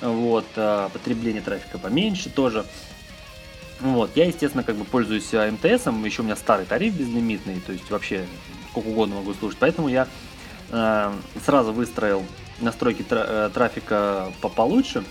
вот, потребление трафика поменьше тоже. Вот, я, естественно, как бы пользуюсь МТСом, еще у меня старый тариф безлимитный, то есть вообще сколько угодно могу слушать, поэтому я э, сразу выстроил настройки тра- э, трафика по получше.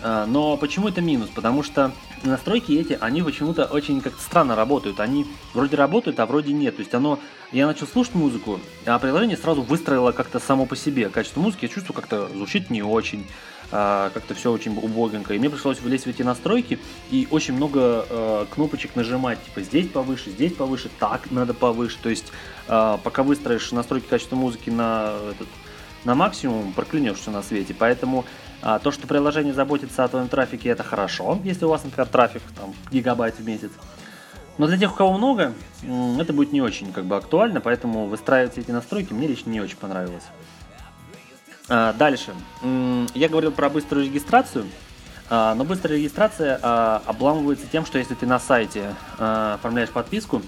Э, но почему это минус? Потому что настройки эти, они почему-то очень как-то странно работают. Они вроде работают, а вроде нет. То есть оно, я начал слушать музыку, а приложение сразу выстроило как-то само по себе. Качество музыки я чувствую как-то звучит не очень а, как-то все очень убогенько. И мне пришлось влезть в эти настройки и очень много э, кнопочек нажимать, типа здесь повыше, здесь повыше, так надо повыше. То есть э, пока выстроишь настройки качества музыки на, этот, на максимум, проклянешь все на свете. Поэтому э, то, что приложение заботится о твоем трафике, это хорошо, если у вас, например, трафик там гигабайт в месяц. Но для тех, у кого много, это будет не очень как бы актуально, поэтому выстраивать эти настройки мне лично не очень понравилось. А, дальше. Я говорил про быструю регистрацию. А, но быстрая регистрация а, обламывается тем, что если ты на сайте оформляешь подписку,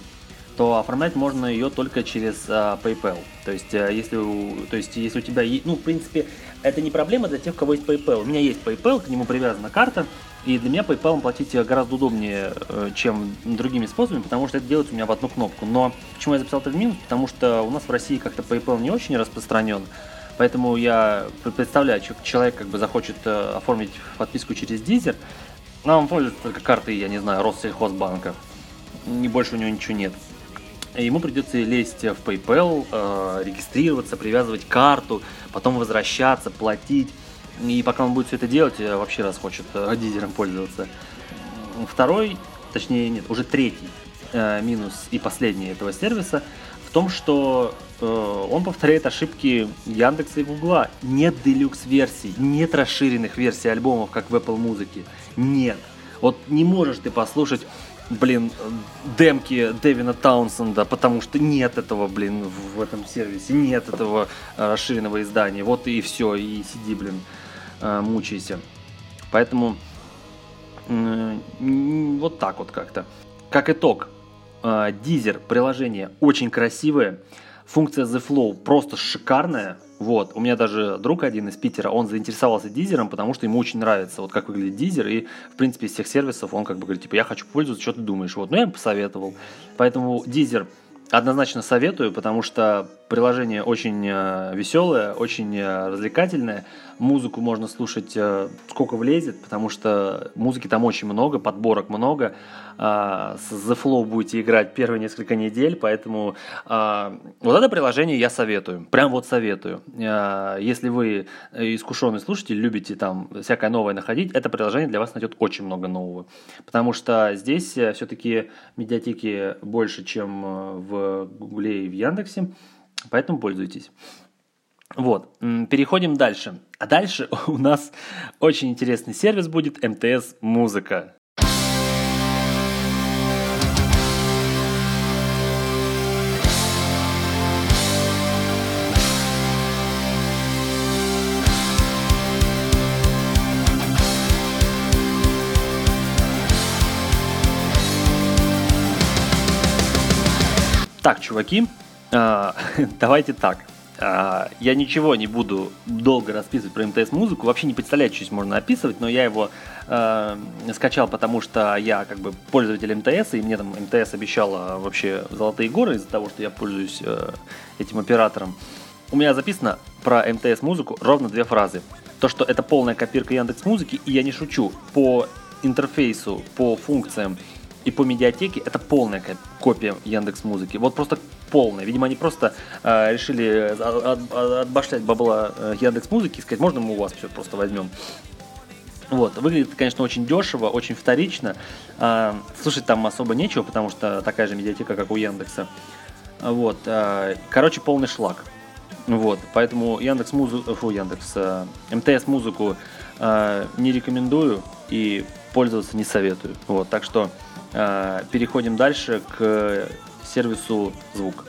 то оформлять можно ее только через PayPal. То есть, если у, то есть, если у тебя есть, ну, в принципе, это не проблема для тех, у кого есть PayPal. У меня есть PayPal, к нему привязана карта, и для меня PayPal платить гораздо удобнее, э, чем другими способами, потому что это делается у меня в одну кнопку. Но почему я записал это в минус? Потому что у нас в России как-то PayPal не очень распространен. Поэтому я представляю, что человек как бы захочет э, оформить подписку через но он пользуется только картой, я не знаю, Россельхозбанка. Не больше у него ничего нет. Ему придется лезть в PayPal, э, регистрироваться, привязывать карту, потом возвращаться, платить. И пока он будет все это делать, вообще раз хочет э, дизером пользоваться. Второй, точнее нет, уже третий э, минус и последний этого сервиса в том, что Э, он повторяет ошибки Яндекса и Гугла. Нет делюкс версий, нет расширенных версий альбомов, как в Apple музыке. Нет. Вот не можешь ты послушать, блин, демки Дэвина Таунсенда, потому что нет этого, блин, в этом сервисе, нет этого э, расширенного издания. Вот и все, и сиди, блин, э, мучайся. Поэтому вот так вот как-то. Как итог, Дизер приложение очень красивое. Функция The Flow просто шикарная. Вот, у меня даже друг один из Питера, он заинтересовался дизером, потому что ему очень нравится, вот как выглядит дизер, и, в принципе, из всех сервисов он как бы говорит, типа, я хочу пользоваться, что ты думаешь? Вот, ну, я ему посоветовал. Поэтому дизер однозначно советую, потому что приложение очень э, веселое, очень э, развлекательное. Музыку можно слушать э, сколько влезет, потому что музыки там очень много, подборок много. А, с The Flow будете играть первые несколько недель, поэтому а, вот это приложение я советую, прям вот советую. А, если вы искушенный слушатель, любите там всякое новое находить, это приложение для вас найдет очень много нового, потому что здесь все-таки медиатеки больше, чем в Гугле и в Яндексе, поэтому пользуйтесь. Вот, переходим дальше. А дальше у нас очень интересный сервис будет МТС Музыка. Так, чуваки, э, давайте так. Э, я ничего не буду долго расписывать про МТС-музыку. Вообще не представляю, что здесь можно описывать, но я его э, скачал, потому что я как бы пользователь МТС, и мне там МТС обещала вообще золотые горы из-за того, что я пользуюсь э, этим оператором. У меня записано про МТС-музыку ровно две фразы. То, что это полная копирка Яндекс Музыки, и я не шучу, по интерфейсу, по функциям и по медиатеке это полная копия Яндекс Музыки. Вот просто полная. Видимо, они просто э, решили от, от, отбашлять бабла э, Яндекс Музыки и сказать, можно мы у вас все просто возьмем. Вот, выглядит, конечно, очень дешево, очень вторично. Э, слушать там особо нечего, потому что такая же медиатека, как у Яндекса. Вот, э, короче, полный шлак. Вот, поэтому Яндекс Музыку, фу, Яндекс, э, МТС Музыку э, не рекомендую и пользоваться не советую. Вот, так что э, переходим дальше к сервису звук.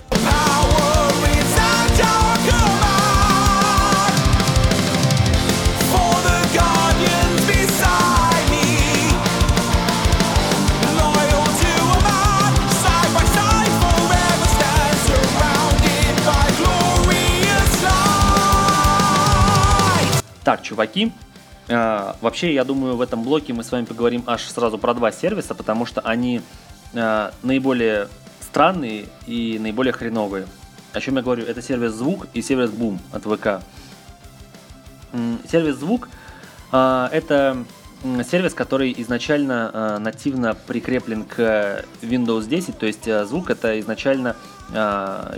Так, чуваки, э, вообще, я думаю, в этом блоке мы с вами поговорим аж сразу про два сервиса, потому что они э, наиболее странные и наиболее хреновые. О чем я говорю? Это сервис Звук и сервис Boom от ВК. Сервис Звук э, это сервис, который изначально э, нативно прикреплен к Windows 10, то есть э, звук это изначально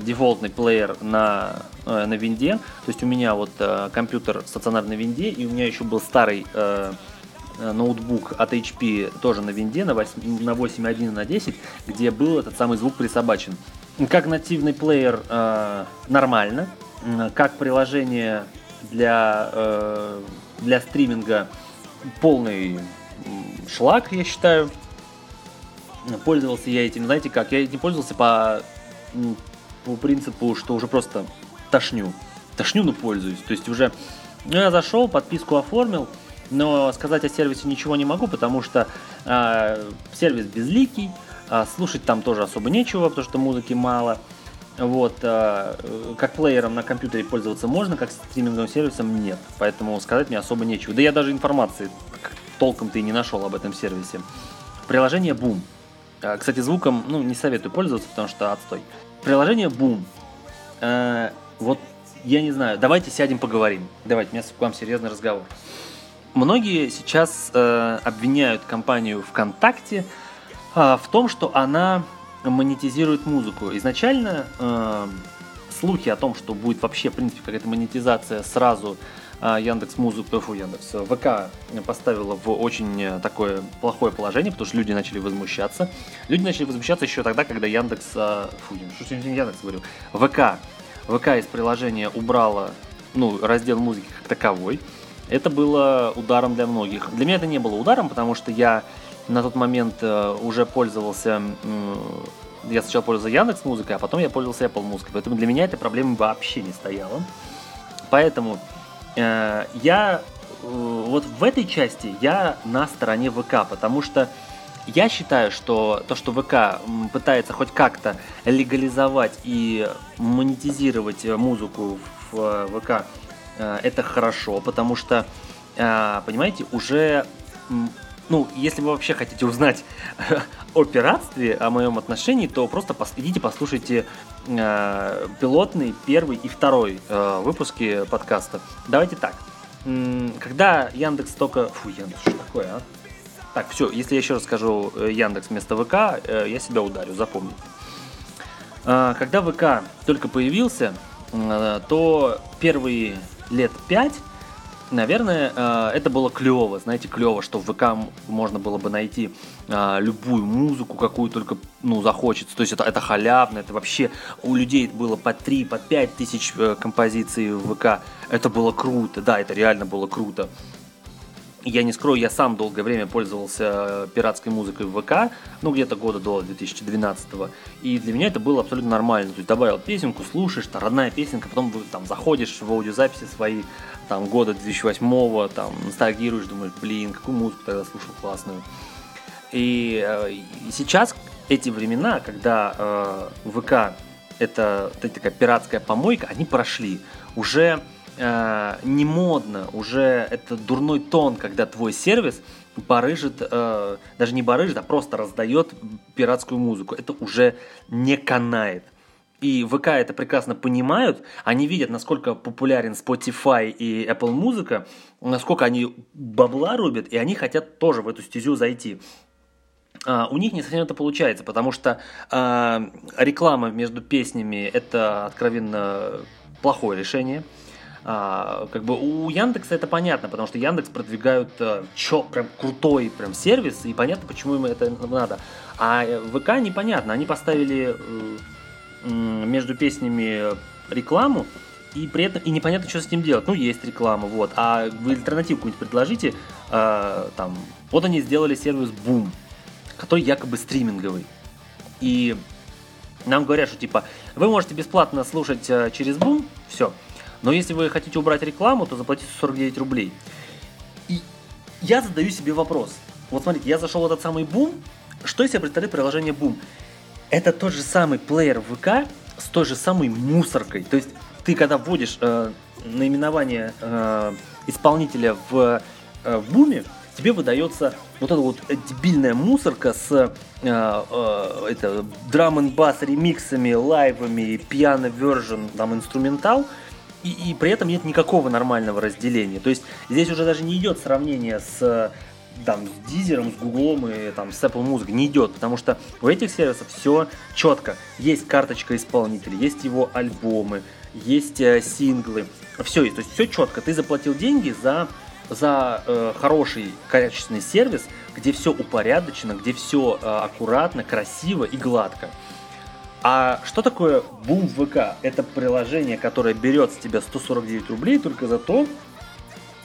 дефолтный плеер на, э, на винде, то есть у меня вот компьютер стационарный на винде, и у меня еще был старый Э, ноутбук от HP тоже на винде, на 8, на 8.1 и на 10, где был этот самый звук присобачен. Как нативный плеер э, нормально, как приложение для, э, для стриминга полный шлак, я считаю. Пользовался я этим, знаете как, я не пользовался по, по принципу, что уже просто тошню. Тошню, но пользуюсь. То есть уже ну, я зашел, подписку оформил, но сказать о сервисе ничего не могу, потому что э, сервис безликий, э, слушать там тоже особо нечего, потому что музыки мало. Вот, э, как плеером на компьютере пользоваться можно, как стриминговым сервисом нет. Поэтому сказать мне особо нечего. Да я даже информации толком-то и не нашел об этом сервисе. Приложение Boom. Кстати, звуком ну, не советую пользоваться, потому что отстой. Приложение Boom. Э, вот я не знаю, давайте сядем поговорим. Давайте, у меня к вам серьезный разговор. Многие сейчас э, обвиняют компанию ВКонтакте э, в том, что она монетизирует музыку. Изначально э, слухи о том, что будет вообще, в принципе, какая-то монетизация сразу э, Яндекс Музыку, фу, Яндекс, ВК поставила в очень такое плохое положение, потому что люди начали возмущаться. Люди начали возмущаться еще тогда, когда Яндекс, э, фу, что я Яндекс говорю, ВК, ВК из приложения убрала, ну, раздел музыки как таковой это было ударом для многих. Для меня это не было ударом, потому что я на тот момент э, уже пользовался, я сначала пользовался Яндекс музыкой, а потом я пользовался Apple музыкой, поэтому для меня эта проблема вообще не стояла. Поэтому э, я э, вот в этой части я на стороне ВК, потому что я считаю, что то, что ВК пытается хоть как-то легализовать и монетизировать музыку в ВК, Э, это хорошо, потому что, э, понимаете, уже, ну, если вы вообще хотите узнать о пиратстве, о моем отношении, то просто идите послушайте э, пилотный, первый и второй выпуски подкаста. Давайте так. Когда Яндекс только... Фу, Яндекс, что такое, а? Так, все, если я еще раз скажу Яндекс вместо ВК, я себя ударю, запомните. Когда ВК только появился, то первые лет 5 наверное, э, это было клево, знаете, клево, что в ВК можно было бы найти э, любую музыку, какую только, ну, захочется. То есть это, это халявно, это вообще у людей было по 3, по 5 тысяч э, композиций в ВК. Это было круто, да, это реально было круто. Я не скрою, я сам долгое время пользовался пиратской музыкой в ВК, ну где-то года до 2012 -го, и для меня это было абсолютно нормально. То есть добавил песенку, слушаешь, там родная песенка, потом там заходишь в аудиозаписи свои, там года 2008 там ностальгируешь, думаешь, блин, какую музыку тогда слушал классную. И, э, и сейчас эти времена, когда э, ВК это, это такая пиратская помойка, они прошли. Уже э, не модно, уже это дурной тон, когда твой сервис барыжит, э, даже не барыжит, а просто раздает пиратскую музыку. Это уже не канает. И ВК это прекрасно понимают, они видят, насколько популярен Spotify и Apple Музыка, насколько они бабла рубят, и они хотят тоже в эту стезю зайти. Uh, у них не совсем это получается, потому что uh, реклама между песнями это откровенно плохое решение. А, как бы у Яндекса это понятно, потому что Яндекс продвигают а, чё, прям крутой прям сервис, и понятно, почему им это надо. А ВК непонятно, они поставили э, между песнями рекламу, и при этом и непонятно, что с этим делать. Ну, есть реклама, вот. А вы альтернативу какую-нибудь предложите, э, там, вот они сделали сервис Boom, который якобы стриминговый. И нам говорят, что типа, вы можете бесплатно слушать э, через Boom, все, но если вы хотите убрать рекламу, то заплатите 49 рублей. И я задаю себе вопрос. Вот смотрите, я зашел в этот самый Boom. Что из себя представляет приложение Boom? Это тот же самый плеер ВК с той же самой мусоркой. То есть ты когда вводишь э, наименование э, исполнителя в, э, в Буме, тебе выдается вот эта вот дебильная мусорка с э, э, это, драм н бас ремиксами, лайвами, пьяно version, там, инструментал – и, и при этом нет никакого нормального разделения. То есть здесь уже даже не идет сравнение с там, с Дизером, с Гуглом и там, с Apple Music не идет, потому что у этих сервисов все четко. Есть карточка исполнителя, есть его альбомы, есть э, синглы, все то есть все четко. Ты заплатил деньги за, за э, хороший, качественный сервис, где все упорядочено, где все э, аккуратно, красиво и гладко. А что такое Boom ВК? Это приложение, которое берет с тебя 149 рублей только за то,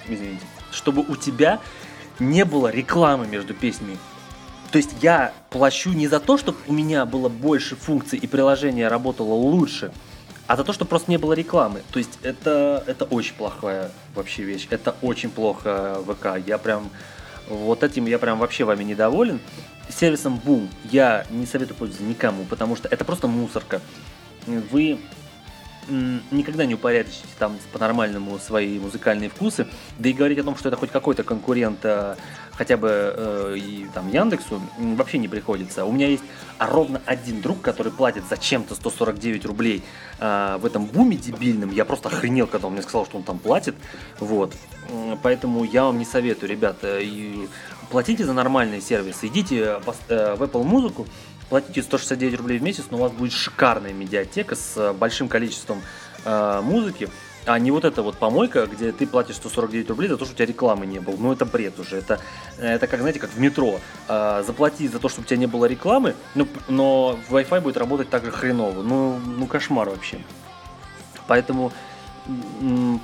извините, чтобы у тебя не было рекламы между песнями. То есть я плачу не за то, чтобы у меня было больше функций и приложение работало лучше, а за то, что просто не было рекламы. То есть это, это очень плохая вообще вещь. Это очень плохо ВК. Я прям вот этим я прям вообще вами недоволен сервисом Boom я не советую пользоваться никому, потому что это просто мусорка. Вы никогда не упорядочите там по-нормальному свои музыкальные вкусы, да и говорить о том, что это хоть какой-то конкурент э, хотя бы э, и там Яндексу вообще не приходится. У меня есть ровно один друг, который платит зачем-то 149 рублей э, в этом буме дебильном. Я просто охренел, когда он мне сказал, что он там платит. Вот. Поэтому я вам не советую, ребята. И платите за нормальный сервис, идите э, в Apple Музыку, платите 169 рублей в месяц, но у вас будет шикарная медиатека с э, большим количеством э, музыки, а не вот эта вот помойка, где ты платишь 149 рублей за то, что у тебя рекламы не было. Ну, это бред уже. Это, это как, знаете, как в метро. Э, заплати за то, чтобы у тебя не было рекламы, но, но Wi-Fi будет работать так же хреново. Ну, ну кошмар вообще. Поэтому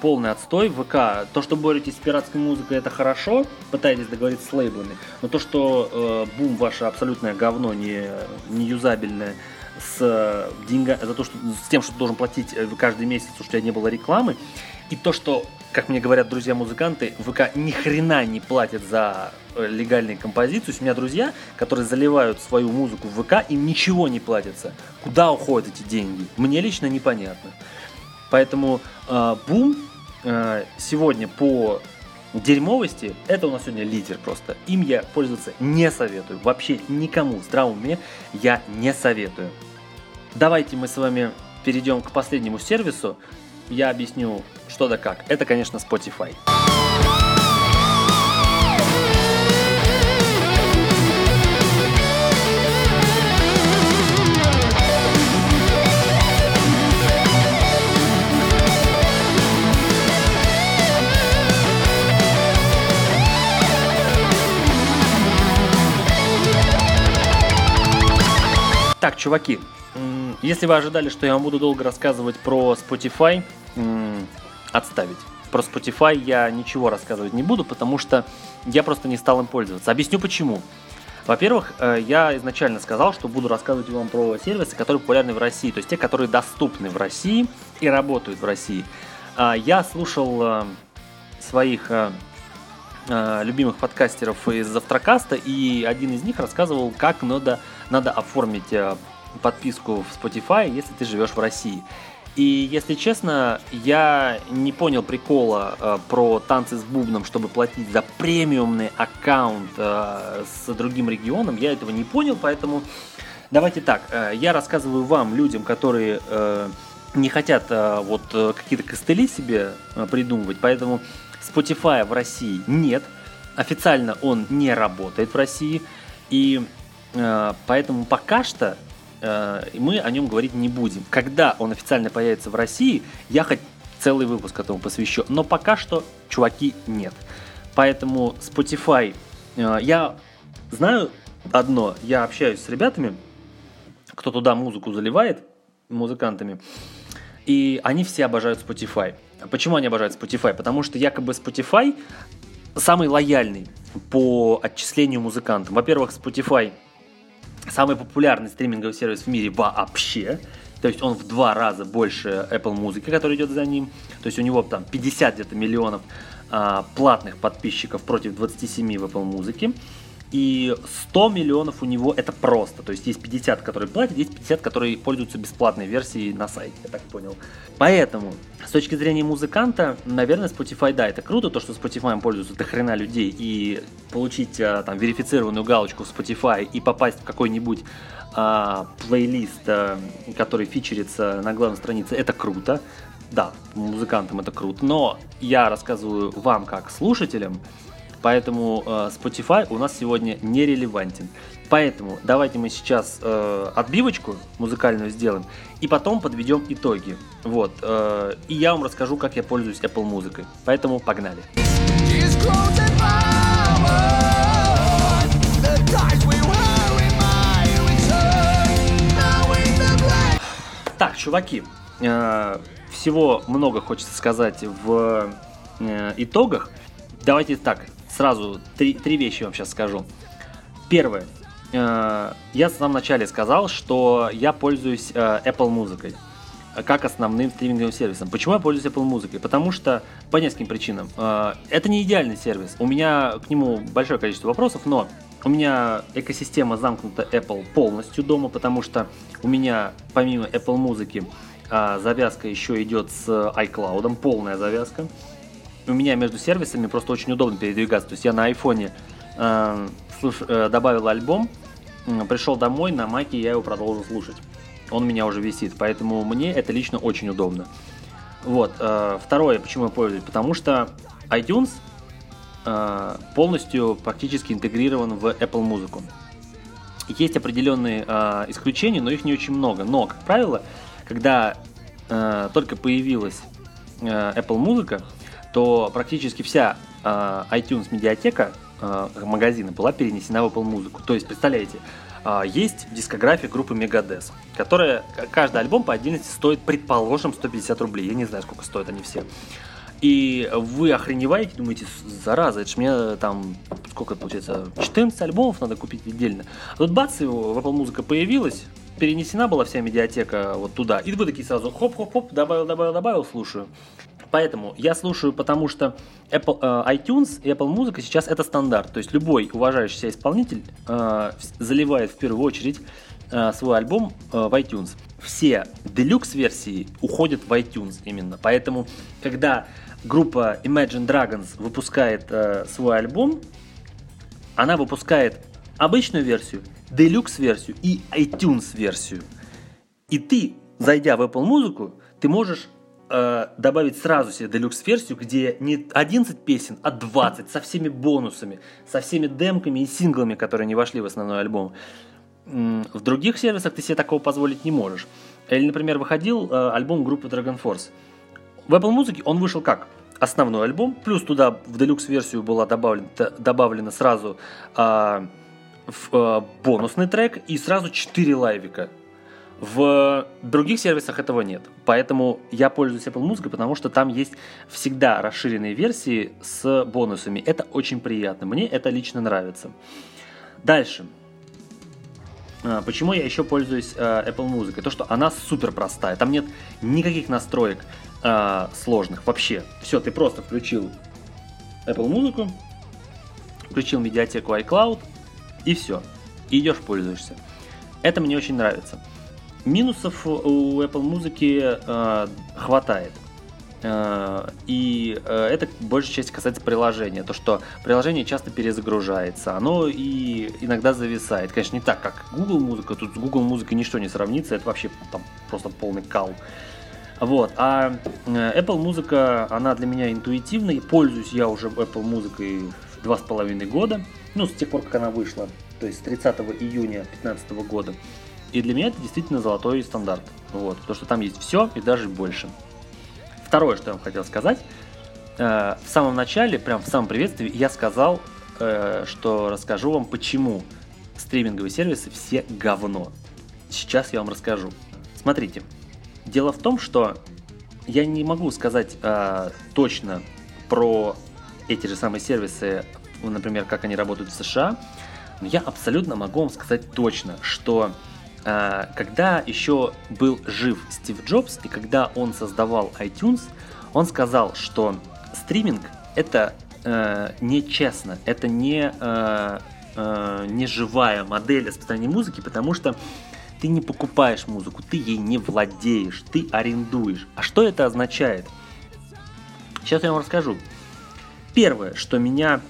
полный отстой ВК. То, что боретесь с пиратской музыкой, это хорошо, пытаетесь договориться с лейблами, но то, что э, бум ваше абсолютное говно, не, не юзабельное, с э, деньгами, за то, что с тем, что ты должен платить э, каждый месяц, что у тебя не было рекламы, и то, что, как мне говорят друзья-музыканты, ВК ни хрена не платит за э, легальные композиции. У меня друзья, которые заливают свою музыку в ВК, им ничего не платится. Куда уходят эти деньги? Мне лично непонятно. Поэтому э, Бум э, сегодня по дерьмовости, это у нас сегодня лидер просто. Им я пользоваться не советую. Вообще никому в здравом уме я не советую. Давайте мы с вами перейдем к последнему сервису. Я объясню, что да как. Это, конечно, Spotify. Так, чуваки, если вы ожидали, что я вам буду долго рассказывать про Spotify, отставить. Про Spotify я ничего рассказывать не буду, потому что я просто не стал им пользоваться. Объясню почему. Во-первых, э, я изначально сказал, что буду рассказывать вам про сервисы, которые популярны в России, то есть те, которые доступны в России и работают в России. А, я слушал э, своих э, любимых подкастеров из Завтракаста, и один из них рассказывал, как надо, надо оформить подписку в Spotify, если ты живешь в России. И, если честно, я не понял прикола э, про танцы с бубном, чтобы платить за премиумный аккаунт э, с другим регионом. Я этого не понял, поэтому давайте так. Э, я рассказываю вам, людям, которые э, не хотят э, вот э, какие-то костыли себе э, придумывать, поэтому Spotify в России нет. Официально он не работает в России. И э, поэтому пока что Э, мы о нем говорить не будем. Когда он официально появится в России, я хоть целый выпуск этому посвящу. Но пока что, чуваки, нет. Поэтому Spotify, э, я знаю одно, я общаюсь с ребятами, кто туда музыку заливает, музыкантами, и они все обожают Spotify. Почему они обожают Spotify? Потому что якобы Spotify самый лояльный по отчислению музыкантам. Во-первых, Spotify самый популярный стриминговый сервис в мире вообще. То есть он в два раза больше Apple музыки, который идет за ним. То есть у него там 50 где-то миллионов а, платных подписчиков против 27 в Apple музыке. И 100 миллионов у него это просто. То есть есть 50, которые платят, есть 50, которые пользуются бесплатной версией на сайте, я так понял. Поэтому, с точки зрения музыканта, наверное, Spotify, да, это круто, то, что Spotify пользуются до хрена людей, и получить а, там верифицированную галочку в Spotify и попасть в какой-нибудь а, плейлист, а, который фичерится на главной странице, это круто. Да, музыкантам это круто, но я рассказываю вам как слушателям, Поэтому э, Spotify у нас сегодня нерелевантен. Поэтому давайте мы сейчас э, отбивочку музыкальную сделаем и потом подведем итоги. Вот. Э, и я вам расскажу, как я пользуюсь Apple музыкой. Поэтому погнали. Так, чуваки, э, всего много хочется сказать в э, итогах. Давайте так, сразу три, три вещи вам сейчас скажу. Первое. Э, я в самом начале сказал, что я пользуюсь э, Apple музыкой как основным стриминговым сервисом. Почему я пользуюсь Apple музыкой? Потому что по нескольким причинам. Э, это не идеальный сервис. У меня к нему большое количество вопросов, но у меня экосистема замкнута Apple полностью дома, потому что у меня помимо Apple музыки завязка еще идет с iCloud, полная завязка у меня между сервисами просто очень удобно передвигаться. То есть я на айфоне э, э, добавил альбом, э, пришел домой, на маке я его продолжил слушать. Он меня уже висит, поэтому мне это лично очень удобно. Вот. Э, второе, почему я пользуюсь? Потому что iTunes э, полностью практически интегрирован в Apple музыку. Есть определенные э, исключения, но их не очень много. Но, как правило, когда э, только появилась э, Apple музыка, то практически вся э, iTunes медиатека э, магазина была перенесена в Apple Music. То есть, представляете, э, есть дискография группы Megadeth, которая, каждый альбом по отдельности стоит, предположим, 150 рублей. Я не знаю, сколько стоят они все. И вы охреневаете, думаете, зараза, это ж мне там, сколько получается, 14 альбомов надо купить отдельно. А тут бац, его в Apple Music появилась, перенесена была вся медиатека вот туда. И вы такие сразу хоп-хоп-хоп, добавил, добавил, добавил, слушаю. Поэтому я слушаю, потому что Apple, э, iTunes и Apple Music сейчас это стандарт. То есть любой уважающий себя исполнитель э, заливает в первую очередь э, свой альбом э, в iTunes. Все deluxe версии уходят в iTunes именно. Поэтому, когда группа Imagine Dragons выпускает э, свой альбом, она выпускает обычную версию, deluxe версию и iTunes версию. И ты, зайдя в Apple Music, ты можешь э, добавить сразу себе делюкс-версию, где не 11 песен, а 20, со всеми бонусами, со всеми демками и синглами, которые не вошли в основной альбом. В других сервисах ты себе такого позволить не можешь. Или, например, выходил э, альбом группы Dragon Force. В Apple Music он вышел как? Основной альбом, плюс туда в делюкс-версию была добавлена, добавлена сразу э, в, э, бонусный трек и сразу 4 лайвика. В других сервисах этого нет. Поэтому я пользуюсь Apple Music, потому что там есть всегда расширенные версии с бонусами. Это очень приятно. Мне это лично нравится. Дальше. А, почему я еще пользуюсь э, Apple Music? То, что она супер простая. Там нет никаких настроек э, сложных вообще. Все, ты просто включил Apple Music, включил медиатеку iCloud, и все. И идешь пользуешься. Это мне очень нравится. Минусов у Apple музыки э, хватает. Э, и э, это большая часть касается приложения. То, что приложение часто перезагружается, оно и иногда зависает. Конечно, не так, как Google музыка. Тут с Google музыкой ничто не сравнится. Это вообще там просто полный кал. Вот. А э, Apple музыка, она для меня интуитивная. Пользуюсь я уже Apple музыкой два с половиной года. Ну, с тех пор, как она вышла. То есть с 30 июня 2015 года. И для меня это действительно золотой стандарт. Вот, потому что там есть все и даже больше. Второе, что я вам хотел сказать. Э, в самом начале, прям в самом приветствии, я сказал, э, что расскажу вам, почему стриминговые сервисы все говно. Сейчас я вам расскажу. Смотрите, дело в том, что я не могу сказать э, точно про эти же самые сервисы, например, как они работают в США, но я абсолютно могу вам сказать точно, что когда еще был жив Стив Джобс и когда он создавал iTunes, он сказал, что стриминг это э, нечестно, это не, э, э, не живая модель распространения музыки, потому что ты не покупаешь музыку, ты ей не владеешь, ты арендуешь. А что это означает? Сейчас я вам расскажу. Первое, что меня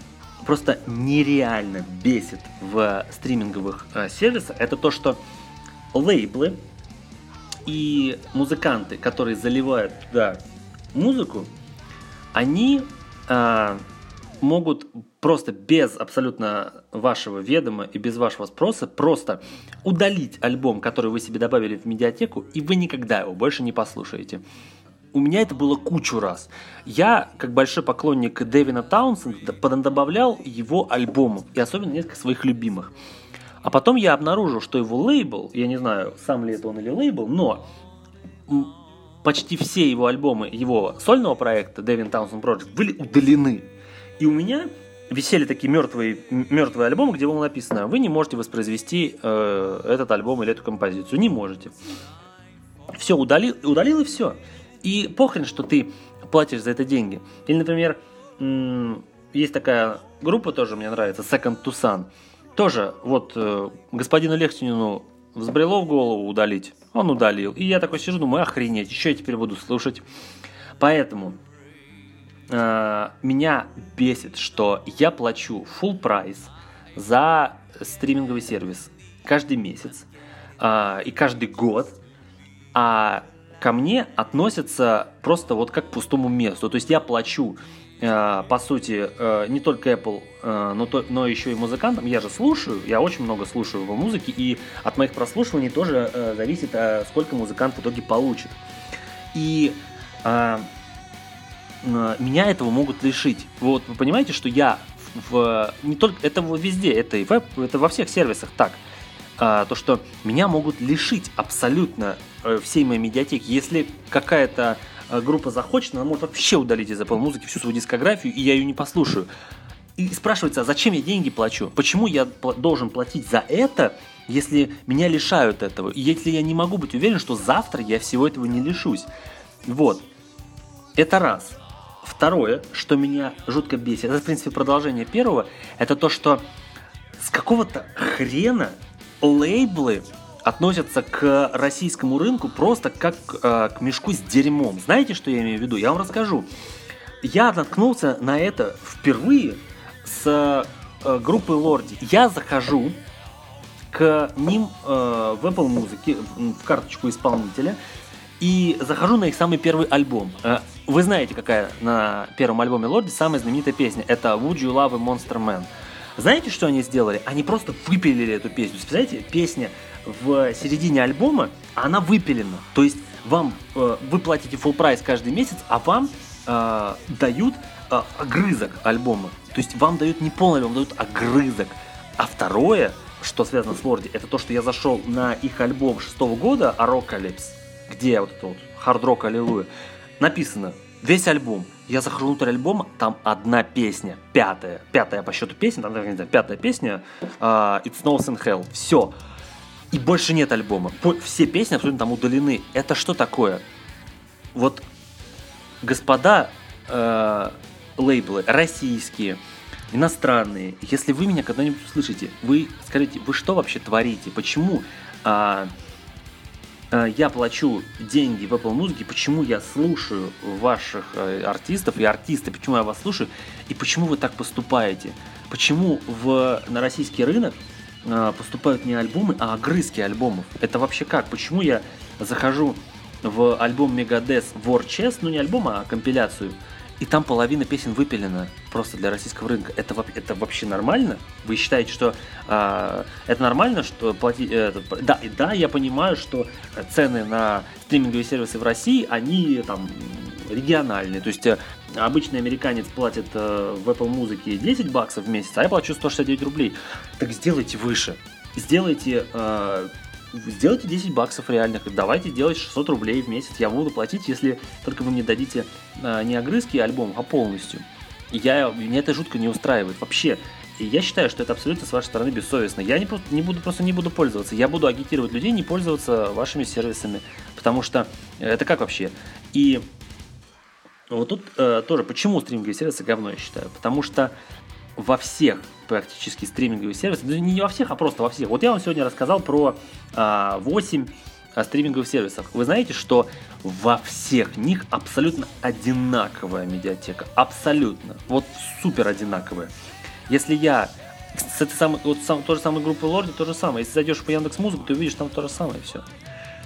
просто нереально бесит в стриминговых э, сервисах, это то, что лейблы и музыканты, которые заливают туда музыку, они э, могут просто без абсолютно вашего ведома и без вашего спроса просто удалить альбом, который вы себе добавили в медиатеку, и вы никогда его больше не послушаете. У меня это было кучу раз. Я, как большой поклонник Дэвина Таунсенда, добавлял его альбомов, и особенно несколько своих любимых. А потом я обнаружил, что его лейбл, я не знаю, сам ли это он или лейбл, но почти все его альбомы его сольного проекта Devin Townsend Project были удалены. И у меня висели такие мертвые, мертвые альбомы, где было написано, вы не можете воспроизвести э, этот альбом или эту композицию. Не можете. Все, удалил, удалил и все. И похрен, что ты платишь за это деньги. Или, например, есть такая группа тоже мне нравится, Second to Sun. Тоже вот э, господину Лехтинину взбрело в голову удалить, он удалил. И я такой сижу, думаю, охренеть, еще я теперь буду слушать. Поэтому э, меня бесит, что я плачу full прайс за стриминговый сервис каждый месяц э, и каждый год, а ко мне относятся просто вот как к пустому месту. То есть я плачу по сути, э, не только Apple, э, но, еще и музыкантам. Я же слушаю, я очень много слушаю его музыки, и от моих прослушиваний тоже зависит, сколько музыкант в итоге получит. И меня этого могут лишить. Вот вы понимаете, что я в не только это везде, это и веб, это во всех сервисах так. То, что меня могут лишить абсолютно всей моей медиатеки, если какая-то Э, группа захочет, она может вообще удалить из Apple Music всю свою дискографию, и я ее не послушаю. И спрашивается, а зачем я деньги плачу? Почему я должен платить за это, если меня лишают этого? И если я не могу быть уверен, что завтра я всего этого не лишусь? Вот. Это раз. Второе, что меня жутко бесит, это, в принципе, продолжение первого, это то, что с какого-то хрена лейблы относятся к российскому рынку просто как э, к мешку с дерьмом. Знаете, что я имею в виду? Я вам расскажу. Я наткнулся на это впервые с э, группой Лорди. Я захожу к ним э, в Apple Music, в карточку исполнителя, и захожу на их самый первый альбом. Э, вы знаете, какая на первом альбоме Лорди самая знаменитая песня. Это Would You Love a Monster Man. Знаете, что они сделали? Они просто выпилили эту песню. Представляете, песня в середине альбома, она выпилена. То есть вам э, вы платите full прайс каждый месяц, а вам э, дают э, огрызок альбома. То есть вам дают не полный альбом, дают огрызок. А второе, что связано с Лорди, это то, что я зашел на их альбом шестого года «Арокалипс», где вот это вот «Хард-рок Аллилуйя», написано весь альбом. Я захожу внутрь альбома, там одна песня, пятая, пятая по счету песня, там, не знаю, пятая песня, uh, It's Snows in Hell, все. И больше нет альбома. Все песни абсолютно там удалены. Это что такое? Вот, господа э, лейблы российские, иностранные, если вы меня когда-нибудь услышите, вы скажите, вы что вообще творите? Почему э, э, я плачу деньги в Apple Music, почему я слушаю ваших э, артистов и артисты, почему я вас слушаю, и почему вы так поступаете? Почему в, на российский рынок поступают не альбомы, а огрызки альбомов? Это вообще как? Почему я захожу в альбом Megadeth War Chest, ну не альбом, а компиляцию, и там половина песен выпилена просто для российского рынка. Это, это вообще нормально? Вы считаете, что э, это нормально, что платить... Э, да, да, я понимаю, что цены на стриминговые сервисы в России, они там региональные. То есть э, обычный американец платит э, в Apple Music 10 баксов в месяц, а я плачу 169 рублей. Так сделайте выше. Сделайте э, сделайте 10 баксов реальных, давайте делать 600 рублей в месяц, я буду платить, если только вы мне дадите э, не огрызки альбом, а полностью. Я, меня это жутко не устраивает вообще. И я считаю, что это абсолютно с вашей стороны бессовестно. Я не, не буду, просто не буду пользоваться. Я буду агитировать людей не пользоваться вашими сервисами. Потому что это как вообще? И вот тут э, тоже, почему стриминговые сервисы говно, я считаю? Потому что во всех практически стриминговых сервисов, да не во всех, а просто во всех. Вот я вам сегодня рассказал про а, 8 а, стриминговых сервисов. Вы знаете, что во всех них абсолютно одинаковая медиатека. Абсолютно. Вот супер одинаковая. Если я с этой самой, вот сам, той же самой группы Лорди, то же самое. Если зайдешь по Яндекс Музыку, ты увидишь там то же самое все.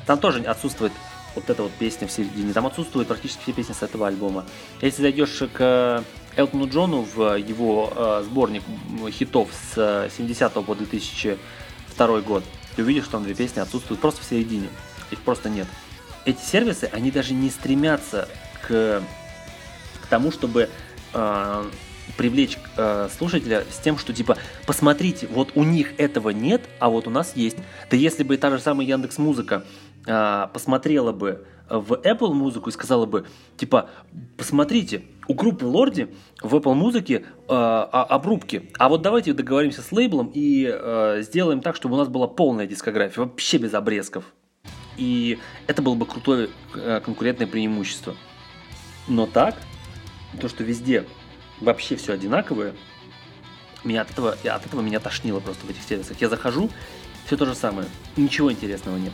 Там тоже отсутствует вот эта вот песня в середине. Там отсутствуют практически все песни с этого альбома. Если зайдешь к Элтону Джону в его э, сборник хитов с 70 по 2002 год, ты увидишь, что там две песни отсутствуют просто в середине. Их просто нет. Эти сервисы, они даже не стремятся к, к тому, чтобы э, привлечь э, слушателя с тем, что типа, посмотрите, вот у них этого нет, а вот у нас есть. Да если бы та же самая Яндекс Музыка э, посмотрела бы в Apple музыку и сказала бы, типа, посмотрите, у группы Лорди в Apple музыке э, обрубки, а вот давайте договоримся с лейблом и э, сделаем так, чтобы у нас была полная дискография, вообще без обрезков. И это было бы крутое э, конкурентное преимущество. Но так, то, что везде вообще все одинаковое, меня от этого, от этого меня тошнило просто в этих сервисах. Я захожу, все то же самое, ничего интересного нет.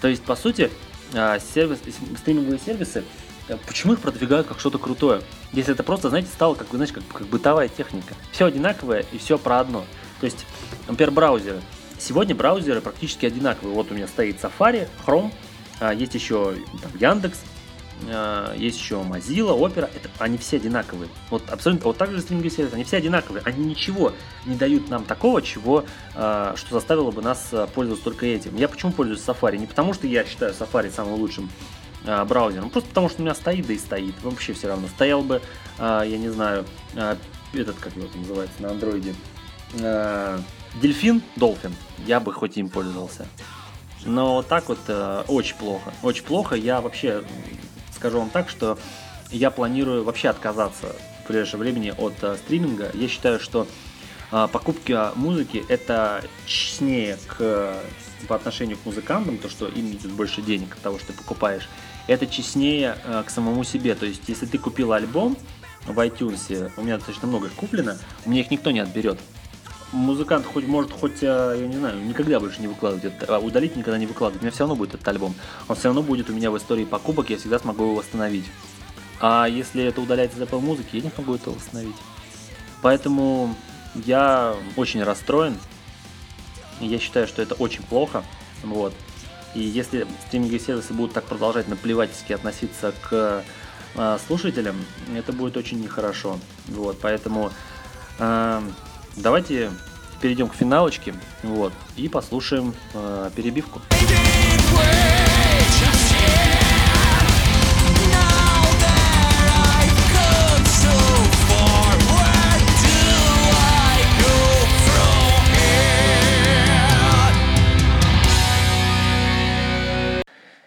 То есть, по сути, а, сервис, стриминговые сервисы, э, почему их продвигают как что-то крутое? Если это просто, знаете, стало как, знаете, как, как бытовая техника. Все одинаковое и все про одно. То есть, например, браузеры. Сегодня браузеры практически одинаковые. Вот у меня стоит Safari, Chrome, а, есть еще там, Яндекс, есть еще Mozilla, Opera, это, они все одинаковые. Вот абсолютно, вот так же стриминговые сервисы, они все одинаковые. Они ничего не дают нам такого, чего, а, что заставило бы нас а, пользоваться только этим. Я почему пользуюсь Safari? Не потому, что я считаю Safari самым лучшим браузером, просто потому, что у меня стоит, да и стоит. Вообще все равно. Стоял бы, я не знаю, этот, как его там называется, на андроиде, Дельфин, Долфин, я бы хоть им пользовался. Но так вот э, очень плохо. Очень плохо. Я вообще скажу вам так, что я планирую вообще отказаться в ближайшее времени от э, стриминга. Я считаю, что э, покупки музыки это честнее к, по отношению к музыкантам, то, что им идет больше денег от того, что ты покупаешь. Это честнее э, к самому себе. То есть, если ты купил альбом в iTunes, у меня достаточно много их куплено, у меня их никто не отберет музыкант хоть может хоть, э, я не знаю, никогда больше не выкладывать это, а удалить никогда не выкладывать. У меня все равно будет этот альбом. Он все равно будет у меня в истории покупок, я всегда смогу его восстановить. А если это удаляется из Apple музыки, я не смогу это восстановить. Поэтому я очень расстроен. Я считаю, что это очень плохо. Вот. И если стриминговые сервисы будут так продолжать наплевательски относиться к э, слушателям, это будет очень нехорошо. Вот, поэтому э, Давайте перейдем к финалочке вот, и послушаем э, перебивку.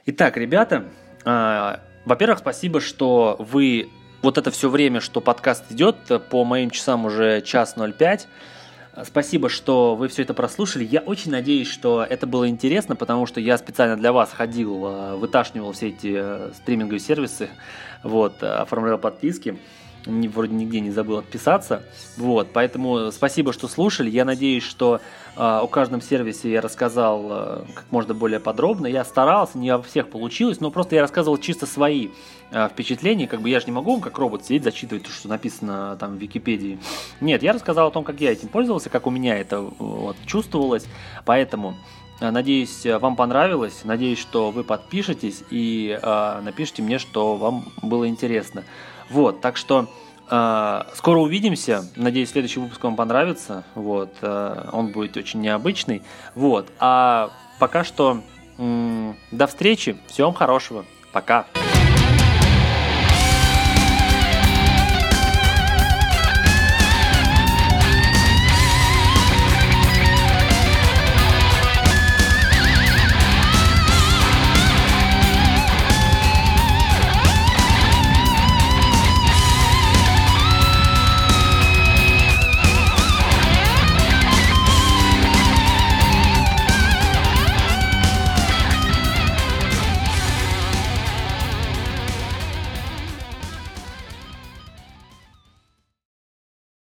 Итак, ребята, э, во-первых, спасибо, что вы вот это все время, что подкаст идет, по моим часам уже час 05. Спасибо, что вы все это прослушали. Я очень надеюсь, что это было интересно, потому что я специально для вас ходил, э, выташнивал все эти э, стриминговые сервисы, вот, оформлял подписки ни, вроде нигде не забыл отписаться. Вот, поэтому спасибо, что слушали. Я надеюсь, что э, о каждом сервисе я рассказал э, как можно более подробно. Я старался, не во всех получилось, но просто я рассказывал чисто свои э, впечатления. Как бы я же не могу, как робот, сидеть, зачитывать то, что написано там в Википедии. Нет, я рассказал о том, как я этим пользовался, как у меня это вот, чувствовалось. Поэтому Надеюсь, вам понравилось. Надеюсь, что вы подпишетесь и э, напишите мне, что вам было интересно. Вот, так что э, скоро увидимся. Надеюсь, следующий выпуск вам понравится. Вот, э, он будет очень необычный. Вот, а пока что э, до встречи. Всего вам хорошего. Пока.